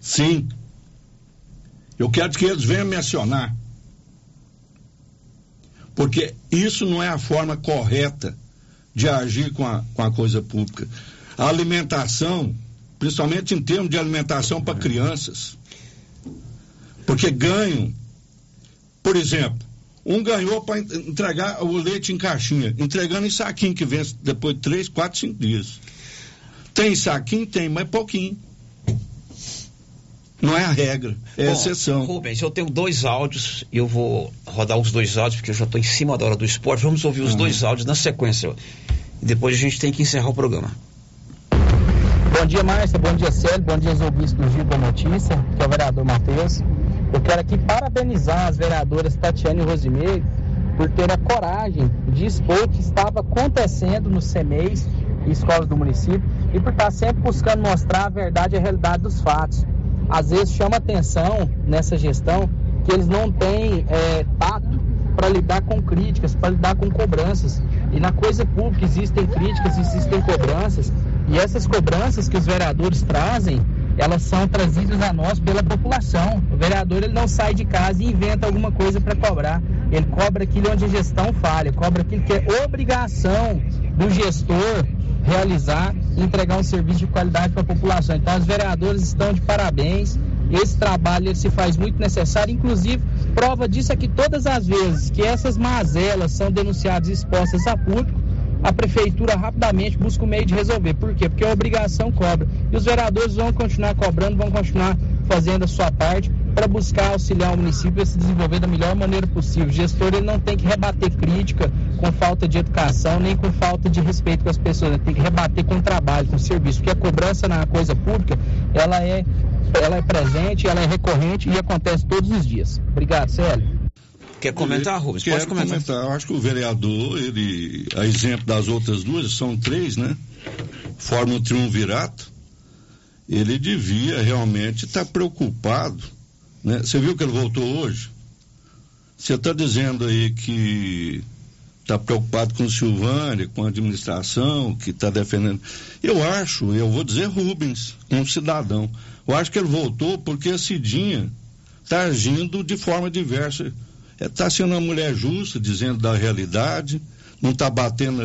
Sim. Eu quero que eles venham me acionar porque isso não é a forma correta de agir com a, com a coisa pública. A alimentação, principalmente em termos de alimentação para crianças, porque ganham, por exemplo, um ganhou para entregar o leite em caixinha, entregando em saquinho que vence depois de três, quatro, cinco dias. Tem saquinho? Tem, mas pouquinho. Não é a regra, é Bom, a exceção. Rubens, eu tenho dois áudios, eu vou rodar os dois áudios, porque eu já estou em cima da hora do esporte. Vamos ouvir os uhum. dois áudios na sequência. E depois a gente tem que encerrar o programa. Bom dia, Márcia. Bom dia, Célio. Bom dia aos ouvintes do Giro da Notícia, que é o vereador Matheus. Eu quero aqui parabenizar as vereadoras Tatiane e Rosimeire por ter a coragem de expor o que estava acontecendo no CEMEIS e escolas do município e por estar sempre buscando mostrar a verdade e a realidade dos fatos às vezes chama atenção nessa gestão que eles não têm é, tato para lidar com críticas, para lidar com cobranças. E na coisa pública existem críticas, existem cobranças, e essas cobranças que os vereadores trazem, elas são trazidas a nós pela população. O vereador ele não sai de casa e inventa alguma coisa para cobrar. Ele cobra aquilo onde a gestão falha, cobra aquilo que é obrigação do gestor realizar e entregar um serviço de qualidade para a população. Então, os vereadores estão de parabéns. Esse trabalho se faz muito necessário, inclusive, prova disso é que todas as vezes que essas mazelas são denunciadas e expostas a público, a prefeitura rapidamente busca o um meio de resolver. Por quê? Porque a obrigação cobra. E os vereadores vão continuar cobrando, vão continuar fazendo a sua parte para buscar auxiliar o município a se desenvolver da melhor maneira possível. O gestor ele não tem que rebater crítica com falta de educação, nem com falta de respeito com as pessoas. Ele tem que rebater com trabalho, com serviço. Porque a cobrança na coisa pública, ela é, ela é presente, ela é recorrente e acontece todos os dias. Obrigado, Célio. Quer comentar, Rubens? Quero Pode comentar. comentar. Eu acho que o vereador, ele, a exemplo das outras duas, são três, né? Forma um triunvirato. Ele devia realmente estar preocupado. Né? Você viu que ele voltou hoje? Você está dizendo aí que está preocupado com Silvânia, com a administração, que está defendendo. Eu acho, eu vou dizer Rubens, um cidadão. Eu acho que ele voltou porque a Cidinha está agindo de forma diversa. Está sendo uma mulher justa, dizendo da realidade, não está batendo